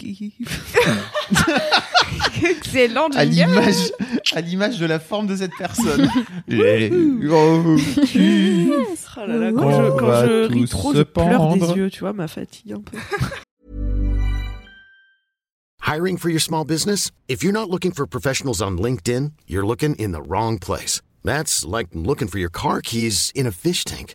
*laughs* Excellent, À l'image, à l'image de la forme de cette personne. Les gros kiffs. Oh là là, On quand je, quand va je ris tous trop, se je pleure pendre. des yeux, tu vois, ma fatigue un peu. *laughs* Hiring for your small business? If you're not looking for professionals on LinkedIn, you're looking in the wrong place. That's like looking for your car keys in a fish tank.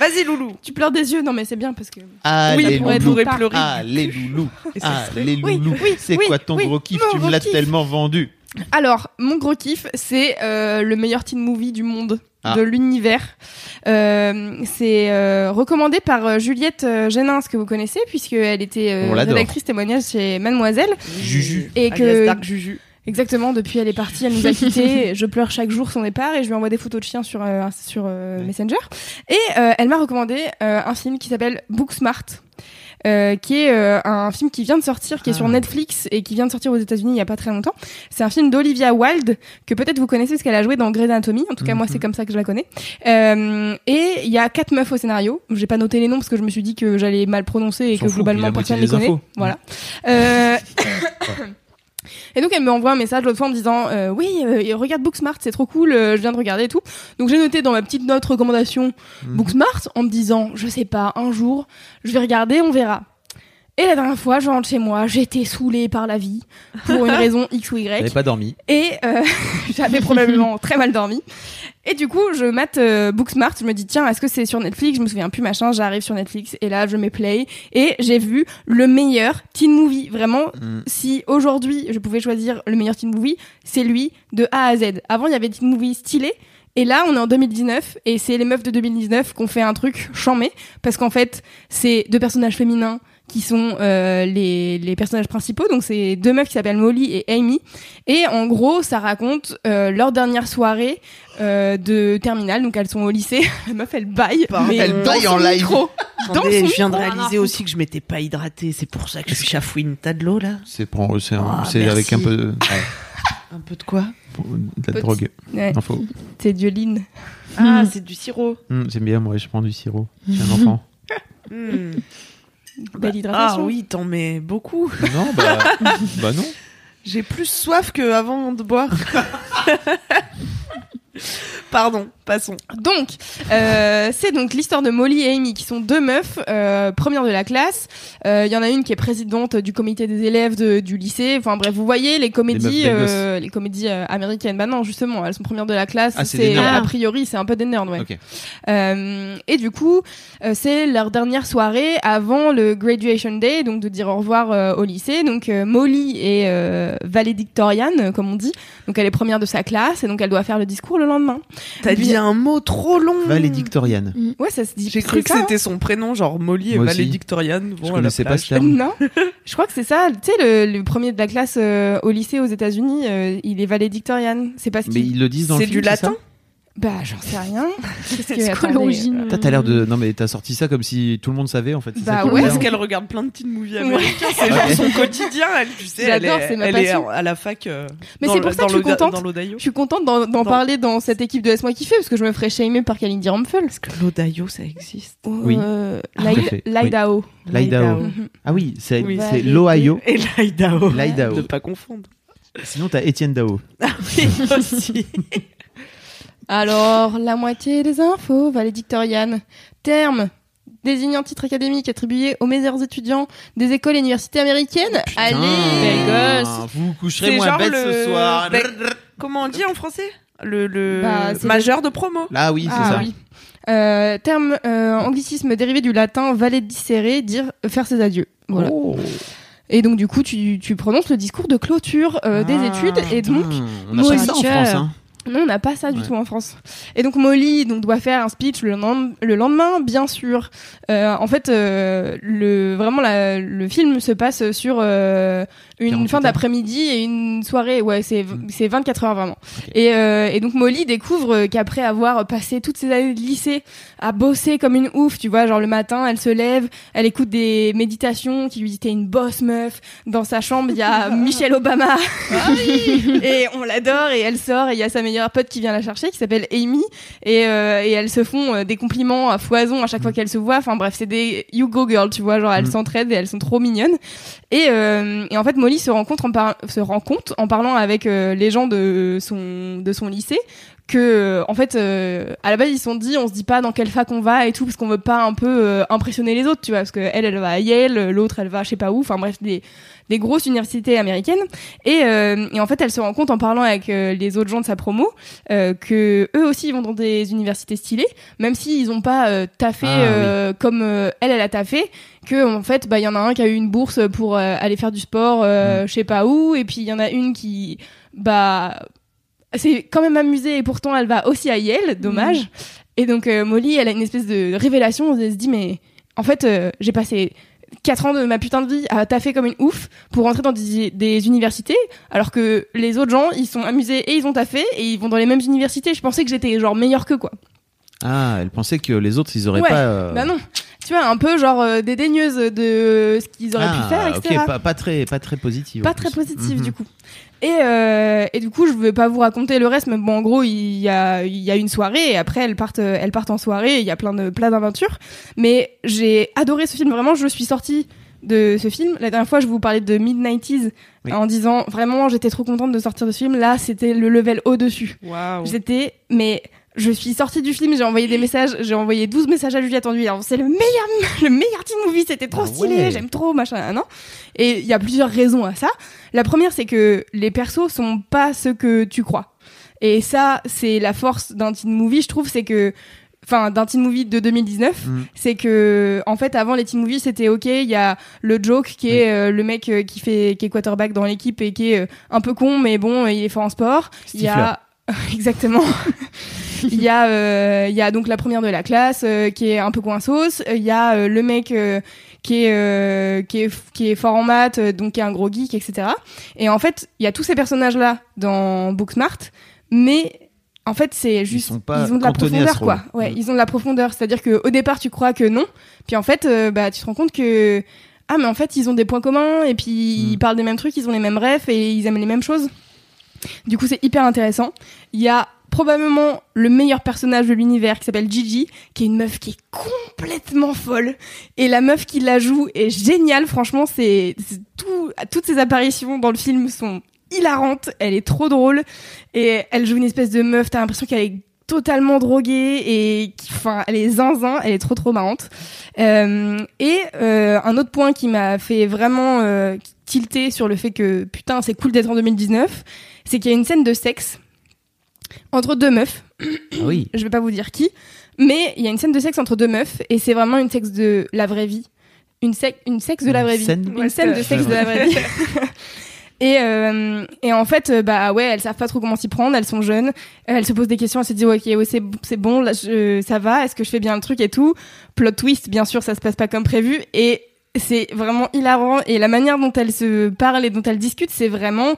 Vas-y, Loulou. Tu pleures des yeux, non mais c'est bien parce que. Allez, pourrait Loulou. être tard. pleurer. Allez, Loulou. Et ça serait- Allez, Oui, Loulou. oui, C'est oui, quoi ton oui, gros kiff Tu me l'as tellement vendu. Alors, mon gros kiff, c'est euh, le meilleur teen movie du monde, Ah. de l'univers. Euh, c'est euh, recommandé par euh, Juliette euh, Génins, que vous connaissez, puisqu'elle était euh, On rédactrice témoignage chez Mademoiselle. Juju. Et que Dark Juju. Exactement, depuis elle est partie, elle nous a quittés. *laughs* je pleure chaque jour son départ et je lui envoie des photos de chiens sur, euh, sur euh, Ouais. Messenger. Et euh, elle m'a recommandé euh, un film qui s'appelle Booksmart. Euh, qui est euh, un film qui vient de sortir, qui est Ah. sur Netflix et qui vient de sortir aux États-Unis il y a pas très longtemps. C'est un film d'Olivia Wilde que peut-être vous connaissez parce qu'elle a joué dans Grey's Anatomy. En tout cas, moi, Mhm. c'est comme ça que je la connais. Euh, et il y a quatre meufs au scénario. J'ai pas noté les noms parce que je me suis dit que j'allais mal prononcer et que puis globalement personne les des connaît. Voilà. *laughs* Et donc elle me envoie un message l'autre fois en me disant euh, oui euh, regarde Booksmart c'est trop cool euh, je viens de regarder et tout donc j'ai noté dans ma petite note recommandation Mhm. Booksmart en me disant je sais pas un jour je vais regarder on verra et la dernière fois je rentre chez moi j'étais saoulée par la vie pour une *laughs* raison x ou y T'avais pas dormi. et euh, *laughs* j'avais probablement très mal dormi. Et du coup, je mate euh, Booksmart. Je me dis, tiens, est-ce que c'est sur Netflix? Je me souviens plus, machin. J'arrive sur Netflix et là, je mets play. Et j'ai vu le meilleur teen movie. Vraiment, Mm. si aujourd'hui, je pouvais choisir le meilleur teen movie, c'est lui de A à Z. Avant, il y avait teen movies stylés. Et là, on est en 2019 et c'est les meufs de 2019 qu'on fait un truc chamé parce qu'en fait, c'est deux personnages féminins qui sont euh, les, les personnages principaux. Donc, c'est deux meufs qui s'appellent Molly et Amy. Et en gros, ça raconte euh, leur dernière soirée euh, de terminale. Donc, elles sont au lycée. *laughs* La meuf, elle baille. Pardon. mais Elle baille en live. Attendez, son je viens de réaliser aussi que je m'étais pas hydratée. C'est pour ça que je chafouine. T'as de l'eau là? C'est pour- c'est un- Ah, c'est avec un peu de, ouais, *laughs* Un peu de quoi? De la Petit. drogue. Ouais, c'est Dioline. Ah, Mm. c'est du sirop. Hum, J'aime bien, moi, je prends du sirop. Je suis un *laughs* enfant. Hmm. Belle Ah hydratation. oui, t'en mets beaucoup. non, bah, *laughs* bah non. J'ai plus soif que avant de boire. *laughs* *laughs* Pardon, passons. Donc, euh, c'est donc l'histoire de Molly et Amy qui sont deux meufs, euh, premières de la classe. Euh, Il y en a une qui est présidente du comité des élèves de- du lycée. Enfin bref, vous voyez les comédies, belles euh, les comédies euh, américaines. Bah non, justement, elles sont premières de la classe. Ah, c'est a priori, c'est un peu des nerds, ouais. Ok. Euh, et du coup, euh, c'est leur dernière soirée avant le graduation day, donc de dire au revoir euh, au lycée. Donc euh, Molly est euh, valédictoriane, euh, comme on dit. Donc elle est première de sa classe et donc elle doit faire le discours le lendemain. T'as dit un mot trop long. Valédictoriane. Ouais, ça se dit. J'ai c'est cru que ça, hein. c'était son prénom, genre Molly et. Valédictoriane. Je connaissais pas ce terme. Non, *laughs* je crois que c'est ça. Tu sais, le, le premier de la classe euh, au lycée aux États-Unis, euh, il est valédictorian. C'est parce Mais qu'il. ils le disent dans le C'est du latin ça Bah, j'en sais rien. *laughs* Qu'est-ce que C'est quoi l'origine t'as l'air de. Non, mais t'as sorti ça comme si tout le monde savait, en fait. c'est Bah ça qui est ouais, bizarre. Parce qu'elle regarde plein de teen movies Ouais. américains. C'est genre son quotidien, elle, tu sais. Elle J'adore, est, c'est ma elle est passion. à la fac. euh, Mais dans c'est le- pour ça que je suis l'Oda- contente. Dans l'Odayo. Je suis contente d'en d'en Non. parler dans cette équipe de Laisse-moi kiffer parce que je me ferais shamer par Kalindi que l'Odayo, ça existe Oui. Euh, Ah, tout à fait, oui. Lydao. L'Idaho. Mhm. Ah oui, c'est Oui. c'est l'Ohio. Et l'Idaho. L'Idaho. Ne pas confondre. Sinon, t'as Étienne Dao. Oui, aussi. *laughs* Alors, la moitié des infos, valédictoriane. Terme désignant titre académique attribué aux meilleurs étudiants des écoles et universités américaines. Allez, belle gosse. Vous coucherez moins bête le- ce soir. Ben, Comment on dit en français? Le, le Bah, majeur de promo. Là, oui, c'est Ah ça. oui. Euh, terme euh, anglicisme dérivé du latin valedicere, dire euh, faire ses adieux. Voilà. Oh. Et donc du coup, tu, tu prononces le discours de clôture euh, des Ah, études et donc on a ça en. France. Hein. Non, on n'a pas ça du Ouais. tout en France. Et donc Molly donc doit faire un speech le, lendem- le lendemain, bien sûr. Euh, en fait, euh, le vraiment la- le film se passe sur euh, une 48 fin d'après-midi et une soirée. Ouais, c'est Mm. c'est 24 heures vraiment. Et, euh, et donc Molly découvre qu'après avoir passé toutes ses années de lycée à bosser comme une ouf, tu vois, genre le matin, elle se lève, elle écoute des méditations qui lui disent t'es une boss meuf. Dans sa chambre, il y a *laughs* Michelle Obama. *laughs* et on l'adore et elle sort et il y a sa meilleure pote qui vient la chercher qui s'appelle Amy et, euh, et elles se font euh, des compliments à foison à chaque fois qu'elles se voient. Enfin bref, c'est des you go girl, tu vois, genre elles Mm. s'entraident et elles sont trop mignonnes. Et, euh, et en fait, Molly se rencontre en, par- se rend compte en parlant avec les gens de son, de son lycée que euh, en fait euh, à la base ils se sont dit on se dit pas dans quelle fac on va et tout parce qu'on veut pas un peu euh, impressionner les autres tu vois parce que elle elle va à Yale l'autre elle va je sais pas où enfin bref des des grosses universités américaines et, euh, et en fait elle se rend compte en parlant avec euh, les autres gens de sa promo euh, que eux aussi ils vont dans des universités stylées même s'ils ont pas euh, taffé Ah, oui. comme euh, elle elle a taffé que en fait bah il y en a un qui a eu une bourse pour euh, aller faire du sport euh, je sais pas où et puis il y en a une qui bah c'est quand même amusée et pourtant elle va aussi à Yale dommage. Et donc euh, Molly elle a une espèce de révélation. Elle se dit mais en fait euh, j'ai passé 4 ans de ma putain de vie à taffer comme une ouf pour rentrer dans des, des universités alors que les autres gens ils sont amusés et ils ont taffé et ils vont dans les mêmes universités. Je pensais que j'étais genre meilleure qu'eux quoi. Ah, elle pensait que les autres, ils auraient Ouais, pas. euh, bah non tu vois un peu genre euh, dédaigneuse de ce qu'ils auraient ah, pu faire etc Ok, pas, pas très, pas très positive. pas très positive Mhm. du coup. Et, euh, et du coup, je vais pas vous raconter le reste, mais bon, en gros, il y a, il y a une soirée et après, elles partent, euh, elles partent en soirée. Il y a plein de plein d'aventures. Mais j'ai adoré ce film. Vraiment, je suis sortie de ce film. La dernière fois, je vous parlais de mid 90s Oui. en disant vraiment, j'étais trop contente de sortir de ce film. Là, c'était le level au dessus. Waouh. J'étais, mais je suis sortie du film, j'ai envoyé des messages, j'ai envoyé 12 messages à lui disant c'est le meilleur, *laughs* le meilleur teen movie, c'était trop Ah stylé, ouais. j'aime trop, machin, non Et il y a plusieurs raisons à ça. La première, c'est que les persos sont pas ce que tu crois. Et ça, c'est la force d'un teen movie, je trouve, c'est que, enfin, d'un teen movie de 2019, Mhm. c'est que, en fait, avant les teen movies, c'était ok, il y a le joke qui est euh, le mec euh, qui fait, qui est quarterback dans l'équipe et qui est euh, un peu con, mais bon, il est fort en sport. Il y a, *laughs* exactement. *laughs* Il y a, euh, il y a donc la première de la classe euh, qui est un peu coinsos. Il y a euh, le mec euh, qui est euh, qui est qui est fort en maths, euh, donc qui est un gros geek, etc. Et en fait, il y a tous ces personnages là dans Booksmart, mais en fait, c'est juste sont pas ils ont de la profondeur quoi. Ouais, Mm. ils ont de la profondeur, c'est-à-dire que au départ tu crois que non, puis en fait bah tu te rends compte que ah mais en fait ils ont des points communs et puis ils Mm. parlent des mêmes trucs, ils ont les mêmes rêves et ils aiment les mêmes choses. Du coup, c'est hyper intéressant. Il y a probablement le meilleur personnage de l'univers qui s'appelle Gigi, qui est une meuf qui est complètement folle. Et la meuf qui la joue est géniale. Franchement, c'est tout, toutes ses apparitions dans le film sont hilarantes. Elle est trop drôle. Et elle joue une espèce de meuf. T'as l'impression qu'elle est totalement droguée et enfin elle est zinzin elle est trop trop marrante Euh, et euh, un autre point qui m'a fait vraiment euh, tilter sur le fait que putain c'est cool d'être en 2019 c'est qu'il y a une scène de sexe entre deux meufs Ah oui. je vais pas vous dire qui, mais il y a une scène de sexe entre deux meufs et c'est vraiment une sexe de la vraie vie. Une, sec- une sexe de la vraie vie. scène Une scène de sexe de la vraie vie. *laughs* Et, euh, et en fait, euh, bah ouais, elles savent pas trop comment s'y prendre, elles sont jeunes, euh, elles se posent des questions, elles se disent ok, ouais, c'est c'est bon, là, je- ça va, est-ce que je fais bien le truc et tout? Plot twist, bien sûr, ça se passe pas comme prévu et c'est vraiment hilarant et la manière dont elles se parlent et dont elles discutent, c'est vraiment,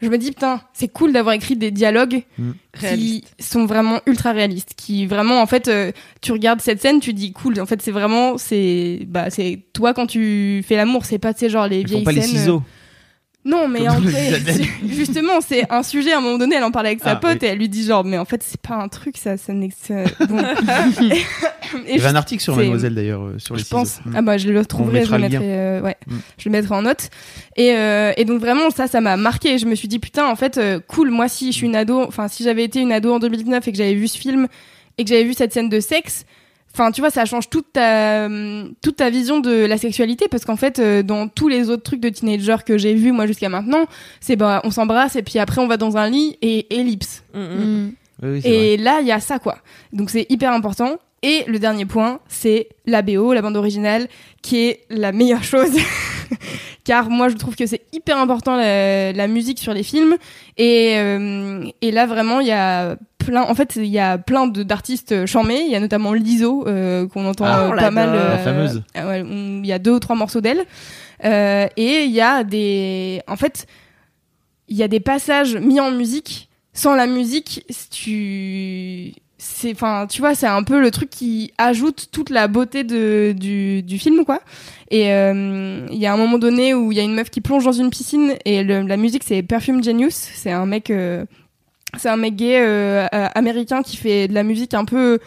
je me dis putain, c'est cool d'avoir écrit des dialogues qui Réaliste. sont vraiment ultra réalistes qui vraiment en fait euh, tu regardes cette scène tu dis cool en fait c'est vraiment c'est bah c'est toi quand tu fais l'amour c'est pas tu sais genre les Ils vieilles font pas les scènes euh. Non, mais en Adèle. *laughs* justement, c'est un sujet. À un moment donné, elle en parlait avec sa Ah, pote oui. et elle lui dit genre, mais en fait, c'est pas un truc, ça, ça n'existe. Bon. *laughs* Il y avait un article sur Mademoiselle d'ailleurs euh, sur les je pense. ciseaux. Ah bah je le retrouverai, je le mettrai, euh, ouais, Mm. je le mettrai en note. Et, euh, et donc vraiment ça, ça m'a marqué. Je me suis dit putain, en fait, euh, cool. Moi, si je suis une ado, enfin si j'avais été une ado en 2019 et que j'avais vu ce film et que j'avais vu cette scène de sexe. Enfin, tu vois, ça change toute ta, toute ta vision de la sexualité parce qu'en fait, euh, dans tous les autres trucs de teenager que j'ai vus moi jusqu'à maintenant, c'est bah on s'embrasse et puis après on va dans un lit et ellipse. Mm, mm. Mm. Oui, oui, c'est vrai. Et là, il y a ça, quoi. Donc c'est hyper important. Et le dernier point, c'est la BO, la bande originale, qui est la meilleure chose. *laughs* Car moi, je trouve que c'est hyper important la, la musique sur les films. Et, euh, et là, vraiment, il y a plein. En fait, il y a plein de- d'artistes chamés. Il y a notamment Lizzo euh, qu'on entend Ah, euh, pas mal. La fameuse. euh, ouais, Il y a deux ou trois morceaux d'elle. Euh, et il y a des. En fait, il y a des passages mis en musique. Sans la musique, tu. C'est, enfin, tu vois, c'est un peu le truc qui ajoute toute la beauté de, du, du film, quoi. Et euh, il y a un moment donné où il y a une meuf qui plonge dans une piscine et le- la musique c'est Perfume Genius. C'est un mec, euh, c'est un mec gay euh, américain qui fait de la musique un peu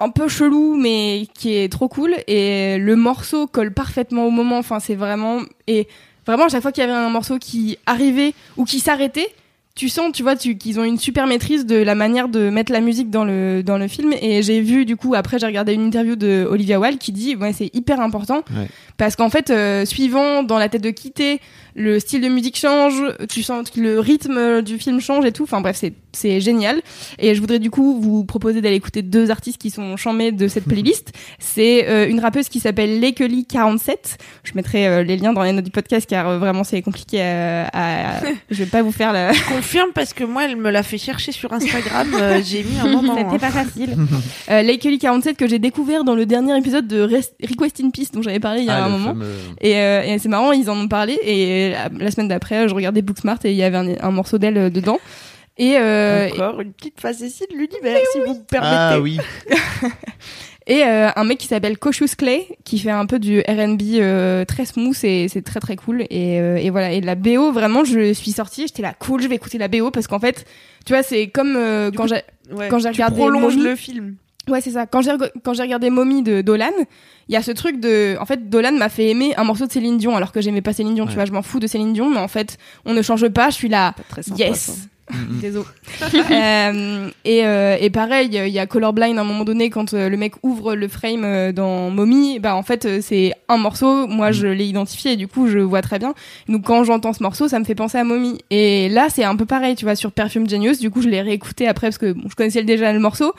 un peu chelou mais qui est trop cool et le morceau colle parfaitement au moment enfin c'est vraiment et vraiment à chaque fois qu'il y avait un morceau qui arrivait ou qui s'arrêtait tu sens tu vois tu, qu'ils ont une super maîtrise de la manière de mettre la musique dans le dans le film. Et j'ai vu du coup après j'ai regardé une interview de Olivia Wilde qui dit ouais c'est hyper important. Ouais. parce qu'en fait euh, suivant dans la tête de quitter le style de musique change tu sens que le rythme du film change et tout. Enfin bref c'est c'est génial et je voudrais du coup vous proposer d'aller écouter deux artistes qui sont chambés de cette *laughs* playlist c'est euh, une rappeuse qui s'appelle Lekely 47 je mettrai euh, les liens dans les notes du podcast car euh, vraiment c'est compliqué à, à- *laughs* je vais pas vous faire la Confirme parce que moi, elle me l'a fait chercher sur Instagram. euh, J'ai mis un moment. *laughs* C'était hein. pas facile. euh, Lakely 47 que j'ai découvert dans le dernier épisode de Rest- Request in Peace dont j'avais parlé il y a Ah, un moment. fameux- Et, euh, et c'est marrant, ils en ont parlé. Et la, la semaine d'après, je regardais Booksmart et il y avait un, un morceau d'elle euh, dedans. Et, euh, Encore une petite facétie de l'univers, si vous me permettez. Ah oui. *laughs* et euh, un mec qui s'appelle Cautious Clay qui fait un peu du R&B euh, très smooth et c'est très très cool. Et, euh, et voilà. Et la BO, vraiment, je suis sortie, j'étais là cool, je vais écouter la BO parce qu'en fait, tu vois, c'est comme euh, quand j'ai Ouais. quand j'ai regardé le film. Ouais, c'est ça. Quand j'ai quand j'ai regardé Mommy de Dolan, il y a ce truc de en fait Dolan m'a fait aimer un morceau de Céline Dion alors que j'aimais pas Céline Dion, tu vois, je m'en fous de Céline Dion mais en fait, on ne change pas, je suis là. Pas très sympa, Yes. ça. Mm, mm. Désolé. *laughs* Euh, et, euh, et pareil, il y a Colorblind à un moment donné quand euh, le mec ouvre le frame euh, dans Mommy, bah en fait c'est un morceau, moi je l'ai identifié et du coup je vois très bien. Donc quand j'entends ce morceau, ça me fait penser à Mommy. Et là c'est un peu pareil, tu vois, sur Perfume Genius, du coup je l'ai réécouté après parce que bon, je connaissais déjà le morceau.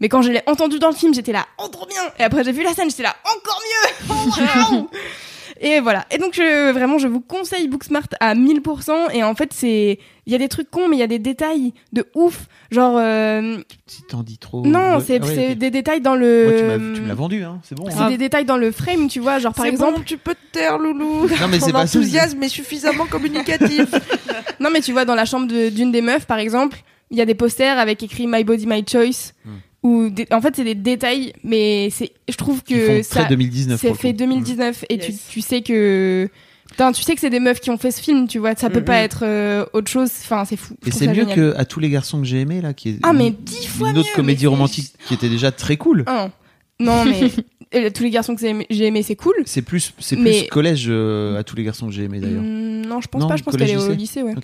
Mais quand je l'ai entendu dans le film, j'étais là, oh trop bien Et après j'ai vu la scène, j'étais là, encore mieux *laughs* Oh, waouh Et voilà. Et donc je, vraiment, je vous conseille Booksmart à 1000%. Et en fait, c'est, il y a des trucs cons, mais il y a des détails de ouf. Genre, euh, Si t'en dis trop. non, Ouais, c'est ah ouais, des détails dans le. tu m'as- tu me l'as vendu, hein. C'est bon. C'est hein. des détails dans le frame, tu vois. Genre par exemple, bon, tu peux te taire, Loulou. Non, mais c'est pas enthousiasme est suffisamment communicatif. *laughs* non mais tu vois dans la chambre de- d'une des meufs, par exemple, il y a des posters avec écrit My Body My Choice. Hmm. Ou des- en fait c'est des détails, mais c'est, je trouve que ça, très 2019. c'est fait coup. 2019 et tu, Yes. tu sais que Putain, tu sais que c'est des meufs qui ont fait ce film, tu vois, ça peut Mhm. pas être euh, autre chose. Enfin, c'est fou. Et c'est mieux génial. que à tous les garçons que j'ai aimé là, qui est Ah, mais une- dix fois une autre mieux, comédie romantique qui était déjà très cool. Ah, non, mais *laughs* euh, tous les garçons que j'ai aimé, c'est cool. C'est plus, c'est Mais- plus collège euh, à tous les garçons que j'ai aimé d'ailleurs. Hmm, non, je pense Non, pas. Je pense qu'elle est au lycée ouais.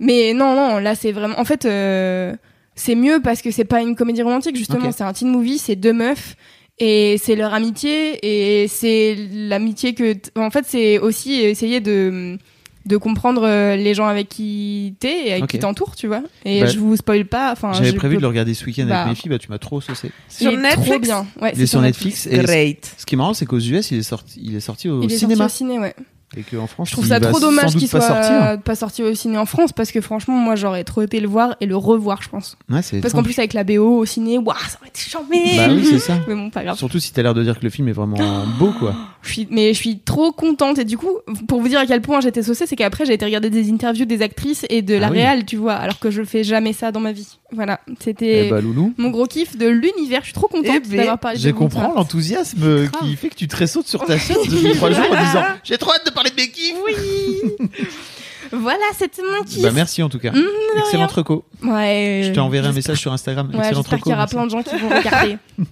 Mais non, non, là c'est vraiment. En fait, euh, c'est mieux parce que c'est pas une comédie romantique. Justement, c'est un teen movie. C'est deux meufs et c'est leur amitié et c'est l'amitié que. t- En fait, c'est aussi essayer de de comprendre euh, les gens avec qui t'es et avec qui t'entourent, tu vois. Et Bah, je vous spoil pas. Enfin, J'avais prévu peux- de le regarder ce week-end Bah. avec mes filles, bah tu m'as trop saucé. Il Sur est Netflix trop bien. Ouais, Il est sur Netflix et Great. ce qui est marrant c'est qu'aux US il est sorti, il est sorti au Il est cinéma sorti au ciné, ouais. Et qu'en France Je trouve ça trop dommage qu'il pas soit pas sorti au ciné en France parce que franchement, moi j'aurais trop été le voir et le revoir, je pense. Ouais, c'est Parce qu'en plus avec la BO au ciné, waouh, ça aurait été chambé. Bah oui c'est ça. *laughs* Mais bon, pas grave. Surtout si t'as l'air de dire que le film est vraiment beau quoi. *gasps* Je suis, mais je suis trop contente et du coup, pour vous dire à quel point j'étais saucée, c'est qu'après j'ai été regarder des interviews des actrices et de la Ah oui. réal, tu vois, alors que je fais jamais ça dans ma vie. Voilà, c'était Eh bah loulou. mon gros kiff de l'univers. Je suis trop contente Eh ben, d'avoir parlé de Je comprends l'enthousiasme qui fait que tu te ressautes sur ta *laughs* chaise depuis trois jours en disant j'ai trop hâte de parler de mes kiffs. Oui. *laughs* Voilà, c'était mon kiff. Bah, merci en tout cas. Mmh, Excellent reco. Ouais. Je t'enverrai un message sur Instagram. Ouais, Excellent j'espère qu'il y aura plein de gens qui vont regarder. *laughs*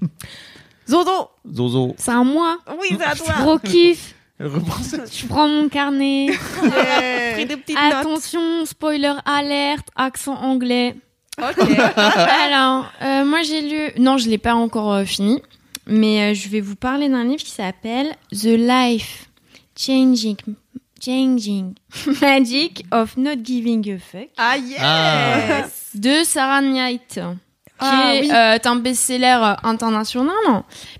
Zozo Zozo. C'est un mois. Oui, c'est à toi Gros kiff. *laughs* Je prends mon carnet. Yeah. *laughs* Pris des petites notes. Attention, spoiler alerte, accent anglais. Ok. *laughs* Alors, euh, moi j'ai lu. Non, je l'ai pas encore euh, fini, mais euh, je vais vous parler d'un livre qui s'appelle The Life Changing Changing Magic of Not Giving a Fuck Ah yes. Ah. de Sarah Knight, Ah, est oui. euh, un best-seller international,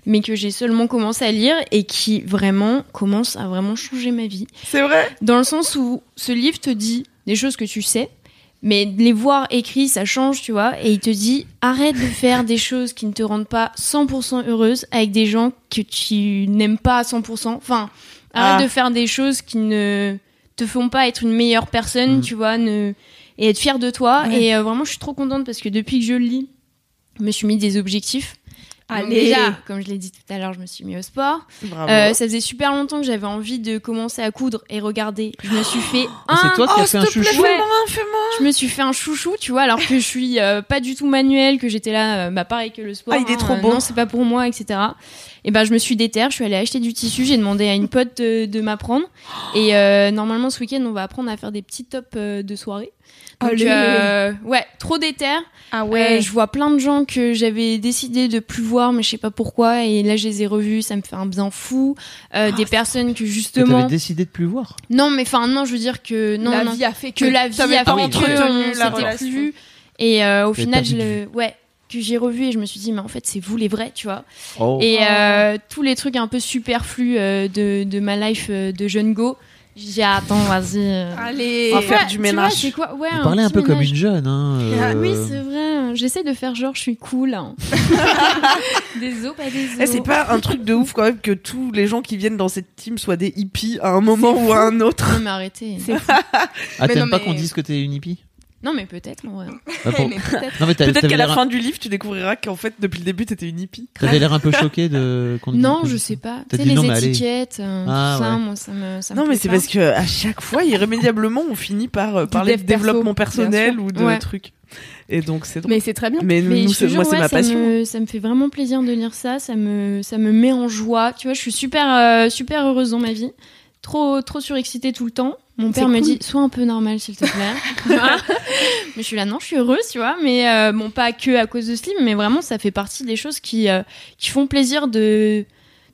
mais que j'ai seulement commencé à lire et qui vraiment commence à vraiment changer ma vie. C'est vrai Dans le sens où ce livre te dit des choses que tu sais, mais les voir écrits, ça change, tu vois. Et il te dit arrête de faire des choses qui ne te rendent pas 100% heureuse avec des gens que tu n'aimes pas à 100%. Enfin, arrête Ah. de faire des choses qui ne te font pas être une meilleure personne, Mm. tu vois, ne... et être fière de toi. Ouais. Et euh, vraiment, je suis trop contente parce que depuis que je le lis, je me suis mis des objectifs. Donc Allez. Déjà, comme je l'ai dit tout à l'heure, je me suis mis au sport. Bravo. Euh, ça faisait super longtemps que j'avais envie de commencer à coudre et regarder. Je me suis fait Ah, c'est un- toi qui oh, as fait un plaît, chouchou. je me suis fait un chouchou, tu vois, alors que je suis euh, pas du tout manuel, que j'étais là, euh, bah pareil que le sport. Ah, il est hein, trop euh, beau. non, c'est pas pour moi, etc. Et ben je me suis déterre, je suis allée acheter du tissu, j'ai demandé à une pote de, de m'apprendre. Et euh, normalement ce week-end on va apprendre à faire des petits tops euh, de soirée. Donc, euh, ouais, trop déter. Ah Euh, je vois plein de gens que j'avais décidé de plus voir, mais je sais pas pourquoi. Et là, je les ai revus, ça me fait un bien fou. Euh, des personnes que Que justement. t'avais décidé de plus voir. Non, mais enfin, non, je veux dire que non, la non, vie a fait que la vie a pas fait que on la s'était relation. plus. Et euh, au final, je le, ouais, que j'ai revu et je me suis dit, mais en fait, c'est vous les vrais, tu vois. Oh. Et euh, tous les trucs un peu superflus euh, de, de ma life euh, de jeune go, j'ai dit, attends, vas-y. Allez. On va faire Ouais, du ménage. vois, quoi Ouais, Vous parlez un peu comme une jeune. Hein, Ah euh, oui, c'est vrai. J'essaie de faire genre, je suis cool. hein. *laughs* des os, pas des os. Eh, c'est pas un truc de ouf quand même que tous les gens qui viennent dans cette team soient des hippies à un moment ou à un autre. Non, mais arrêtez. C'est fou. Ah, Mais t'aimes pas mais- qu'on dise que t'es une hippie? Non, mais peut-être, en vrai. *laughs* Bah, pour- Mais peut-être. Non, mais t'as- Peut-être t'avais qu'à la l'air fin du livre, tu découvriras qu'en fait, depuis le début, t'étais une hippie. T'avais l'air un peu *laughs* choqué de. qu'on te dise- Non, je sais pas. T'as Tu sais, dit les non, mais allez. étiquettes, euh, Ah, tout ça, ouais. moi, ça me, ça me Non, mais plaît c'est pas. parce que à chaque fois, irrémédiablement, on finit par euh, parler de dev perso, développement bien personnel sûr. ou de Ouais. trucs. Et donc, c'est drôle. Mais c'est très bien. Mais, Mais nous, je te c'est- jure, moi, c'est ouais, ma ça passion. Me, ça me fait vraiment plaisir de lire ça. Ça me, ça me met en joie. Tu vois, je suis super, euh, super heureuse dans ma vie. Trop, trop surexcitée tout le temps. Mon père me cool. dit, sois un peu normal, s'il te plaît. Vois *laughs* mais je suis là, non, je suis heureuse, tu vois. Mais euh, bon, pas que à cause de livre, mais vraiment, ça fait partie des choses qui, euh, qui font plaisir de,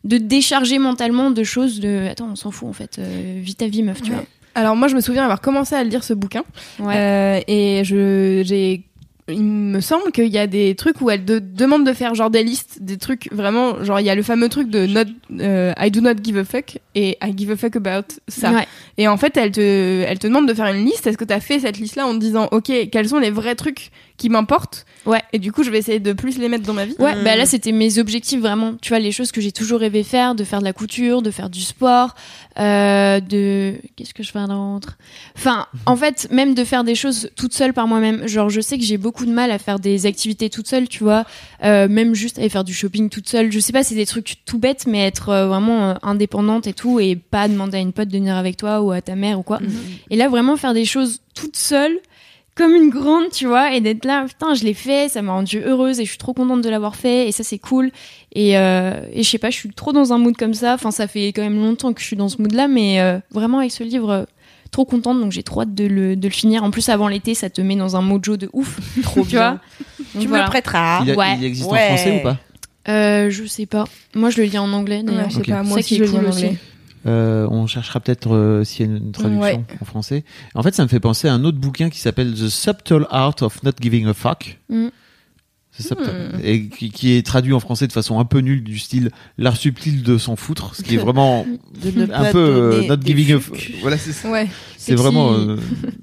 de décharger mentalement de choses de. Attends, on s'en fout en fait. Euh, vis ta vie, meuf, tu Ouais. Alors moi, je me souviens avoir commencé à lire ce bouquin. vois. Ouais. Euh, et je, j'ai, il me semble qu'il y a des trucs où elle te demande de faire genre des listes, des trucs vraiment, genre il y a le fameux truc de not, euh, I do not give a fuck et I give a fuck about ça. Ouais. Et en fait, elle te, elle te demande de faire une liste. Est-ce que tu as fait cette liste-là en te disant, ok, quels sont les vrais trucs qui m'importent Ouais. Et du coup, je vais essayer de plus les mettre dans ma vie. Ouais, Mm. bah là c'était mes objectifs vraiment. Tu vois les choses que j'ai toujours rêvé faire, de faire de la couture, de faire du sport, euh, de qu'est-ce que je fais d'autre? Enfin, en fait, même de faire des choses toute seule par moi-même. Genre, je sais que j'ai beaucoup de mal à faire des activités toute seule, tu vois. Euh, même juste aller faire du shopping toute seule. Je sais pas, c'est des trucs tout bêtes, mais être euh, vraiment euh, indépendante et tout, et pas demander à une pote de venir avec toi ou à ta mère ou quoi. Et là, vraiment faire des choses toute seule, comme une grande, tu vois, et d'être là, putain, je l'ai fait, ça m'a rendue heureuse et je suis trop contente de l'avoir fait, et ça, c'est cool. Et, euh, et je sais pas, je suis trop dans un mood comme ça. Enfin, ça fait quand même longtemps que je suis dans ce mood-là, mais euh, vraiment avec ce livre, euh, trop contente, donc j'ai trop hâte de le, de le finir. En plus, avant l'été, ça te met dans un mojo de ouf. *laughs* Trop tu bien. vois. Donc Tu me voilà. le prêteras. Il, a- Ouais. il existe Ouais. en français ou pas? Euh, je sais pas. Moi, je le lis en anglais, d'ailleurs. Ouais, je sais Ok. pas, moi Ça aussi qui je est le lis en cool aussi. Euh, on cherchera peut-être euh, s'il y a une traduction Ouais. en français. En fait, ça me fait penser à un autre bouquin qui s'appelle The Subtle Art of Not Giving a Fuck. Mm. Hmm. Et qui, qui est traduit en français de façon un peu nulle, du style l'art subtil de s'en foutre, ce qui est vraiment *laughs* un peu euh, not giving a fuck. Voilà, c'est ça. Ouais. C'est vraiment, qui- euh,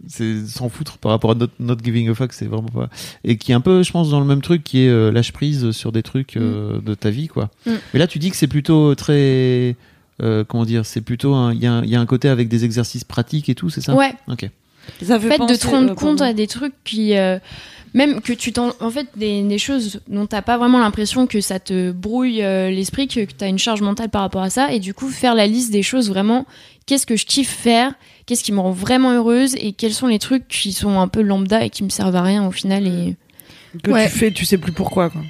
c'est s'en foutre par rapport à not, not giving a fuck, c'est vraiment pas. Et qui est un peu, je pense, dans le même truc, qui est euh, lâche prise sur des trucs euh, de ta vie, quoi. Mm. Mais là, tu dis que c'est plutôt très, euh, comment dire, c'est plutôt, un- il y, a un- il y a un côté avec des exercices pratiques et tout, c'est ça? Ouais, Ok. Ça en fait, de te rendre compte à des trucs qui. euh, Même que tu t'en. En fait, des, des choses dont t'as pas vraiment l'impression que ça te brouille euh, l'esprit, que, que t'as une charge mentale par rapport à ça. Et du coup, faire la liste des choses vraiment. Qu'est-ce que je kiffe faire Qu'est-ce qui me rend vraiment heureuse Et quels sont les trucs qui sont un peu lambda et qui me servent à rien au final et... Que Ouais. tu fais, tu sais plus pourquoi. Quoi.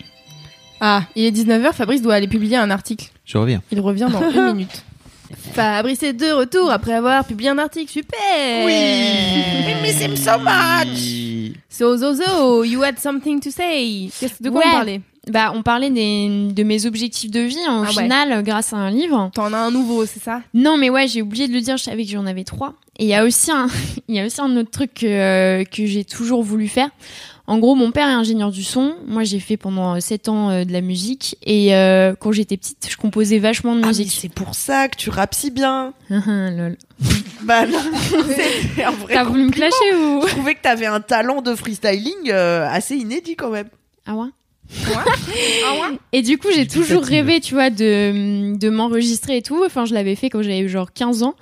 Ah, il est 19h, Fabrice doit aller publier un article. Je reviens. Il revient dans une *laughs* minute. Fabrice est de retour après avoir publié un article. Super We miss him so much. So Zozo, you had something to say. Qu'est-ce- De quoi Ouais. on parlait Bah, on parlait des, de mes objectifs de vie en Ah final euh, grâce à un livre. T'en as un nouveau, c'est ça? Non, mais ouais, j'ai oublié de le dire. Je savais que j'en avais trois. Et il y a aussi un, *laughs* il y a aussi un autre truc que, euh, que j'ai toujours voulu faire. En gros, mon père est ingénieur du son. Moi, j'ai fait pendant 7 ans euh, de la musique. Et euh, quand j'étais petite, je composais vachement de Ah, musique. c'est pour ça que tu rappes si bien. *laughs* Lol. *laughs* Bah non, c'est un vrai T'as voulu me clasher ou Je trouvais que t'avais un talent de freestyling euh, assez inédit quand même. Ah ouais? Ah ouais? Et du coup, j'ai toujours rêvé, tu vois, de, de m'enregistrer et tout. Enfin, je l'avais fait quand j'avais eu genre 15 ans.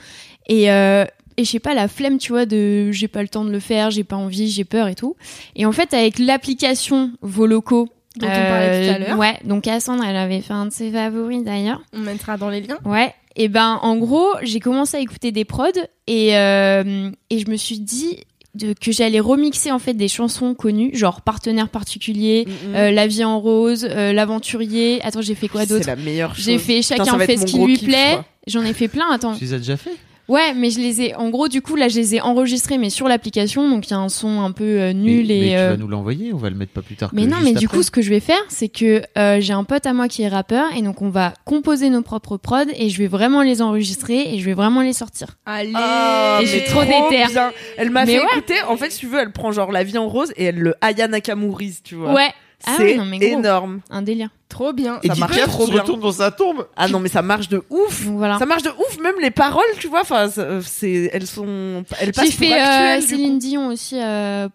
Et, euh, et je sais pas, la flemme, tu vois, de j'ai pas le temps de le faire, j'ai pas envie, j'ai peur et tout. Et en fait, avec l'application Voloco, Dont on parlait tout à l'heure. Ouais, donc Cassandre, elle avait fait un de ses favoris d'ailleurs. On mettra dans les liens. Ouais. Et ben, en gros, j'ai commencé à écouter des prods et, euh, et je me suis dit de, que j'allais remixer en fait des chansons connues, genre Partenaire particulier, euh, La vie en rose, euh, L'aventurier. Attends, j'ai fait quoi C'est d'autre la meilleure chose. J'ai fait Putain, Chacun va fait ce qui lui kiff, plaît. J'en ai fait plein. Attends. Tu les as déjà fait? Ouais, mais je les ai. En gros, du coup, là, je les ai enregistrés, mais sur l'application, donc il y a un son un peu euh, nul mais, et. mais tu euh, vas nous l'envoyer, on va le mettre pas plus tard. Mais que non, juste mais du coup, ce que je vais faire, c'est que euh, j'ai un pote à moi qui est rappeur, et donc on va composer nos propres prods, et je vais vraiment les enregistrer, et je vais vraiment les sortir. Allez Et mais j'ai trop d'éther. Elle m'a fait ouais. écouter. En fait, si tu veux, elle prend genre la vie en rose et elle le Aya Nakamourise, tu vois. Ouais. Ah C'est ouais, non, mais gros, énorme. un délire. Trop bien. ça marche trop bien. dans sa tombe. Ah non, mais ça marche de ouf. Voilà. Ça marche de ouf, même les paroles, tu vois. Enfin, ça- c'est, elles sont, elles passent J'ai pour fait euh, Céline coup. Dion aussi. Euh...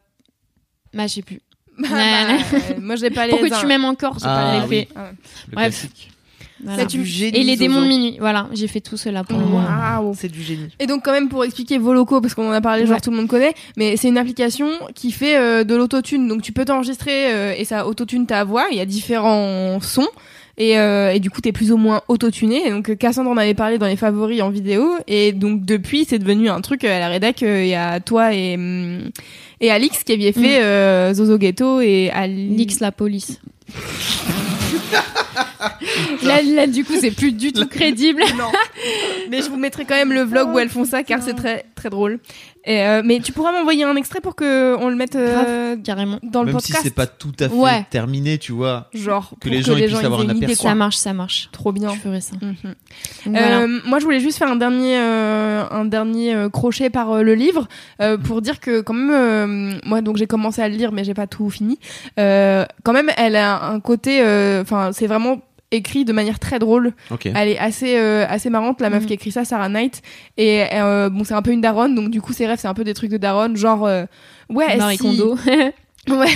Bah, je sais plus. *laughs* Bah, euh, moi, j'ai pas les Pourquoi uns. tu m'aimes encore J'ai Ah, pas oui. fait. Ah. Le Bref. classique. Voilà. C'est du génie. Et les démons de minuit. Voilà, j'ai fait tout cela pour. Waouh. C'est du génie. Et donc quand même pour expliquer Voloco parce qu'on en a parlé genre Ouais. tout le monde connaît mais c'est une application qui fait euh, de l'autotune donc tu peux t'enregistrer euh, et ça autotune ta voix il y a différents sons et, euh, et du coup t'es plus ou moins autotuné et donc Cassandre en avait parlé dans les favoris en vidéo et donc depuis c'est devenu un truc euh, à la rédac euh, il y a toi et hum, et Alix qui aviez fait euh, Zozo Ghetto et Alix la police. *laughs* *laughs* là, là, du coup, c'est plus du tout crédible. non. *laughs* mais je vous mettrai quand même le vlog où elles font ça car c'est très très drôle. Et euh, mais tu pourras m'envoyer un extrait pour que on le mette euh, Carrément. dans le Même si podcast. c'est pas tout à fait Ouais. terminé, tu vois. genre que les gens, puissent avoir une un aperçu. Ça marche, ça marche. Trop bien. Je ferai ça. Mhm. Donc, voilà. Euh, moi, je voulais juste faire un dernier, euh, un dernier euh, crochet par euh, le livre euh, pour dire que quand même, euh, moi, donc j'ai commencé à le lire, mais j'ai pas tout fini. Euh, quand même, elle a un côté, euh, enfin, c'est vraiment écrit de manière très drôle. Elle est assez, euh, assez marrante, la meuf Mhm. qui écrit ça, Sarah Knight. Et euh, bon, c'est un peu une daronne, donc du coup, ses rêves, c'est un peu des trucs de daronne, genre, euh, ouais, Marie si- Kondo. *laughs* Ouais.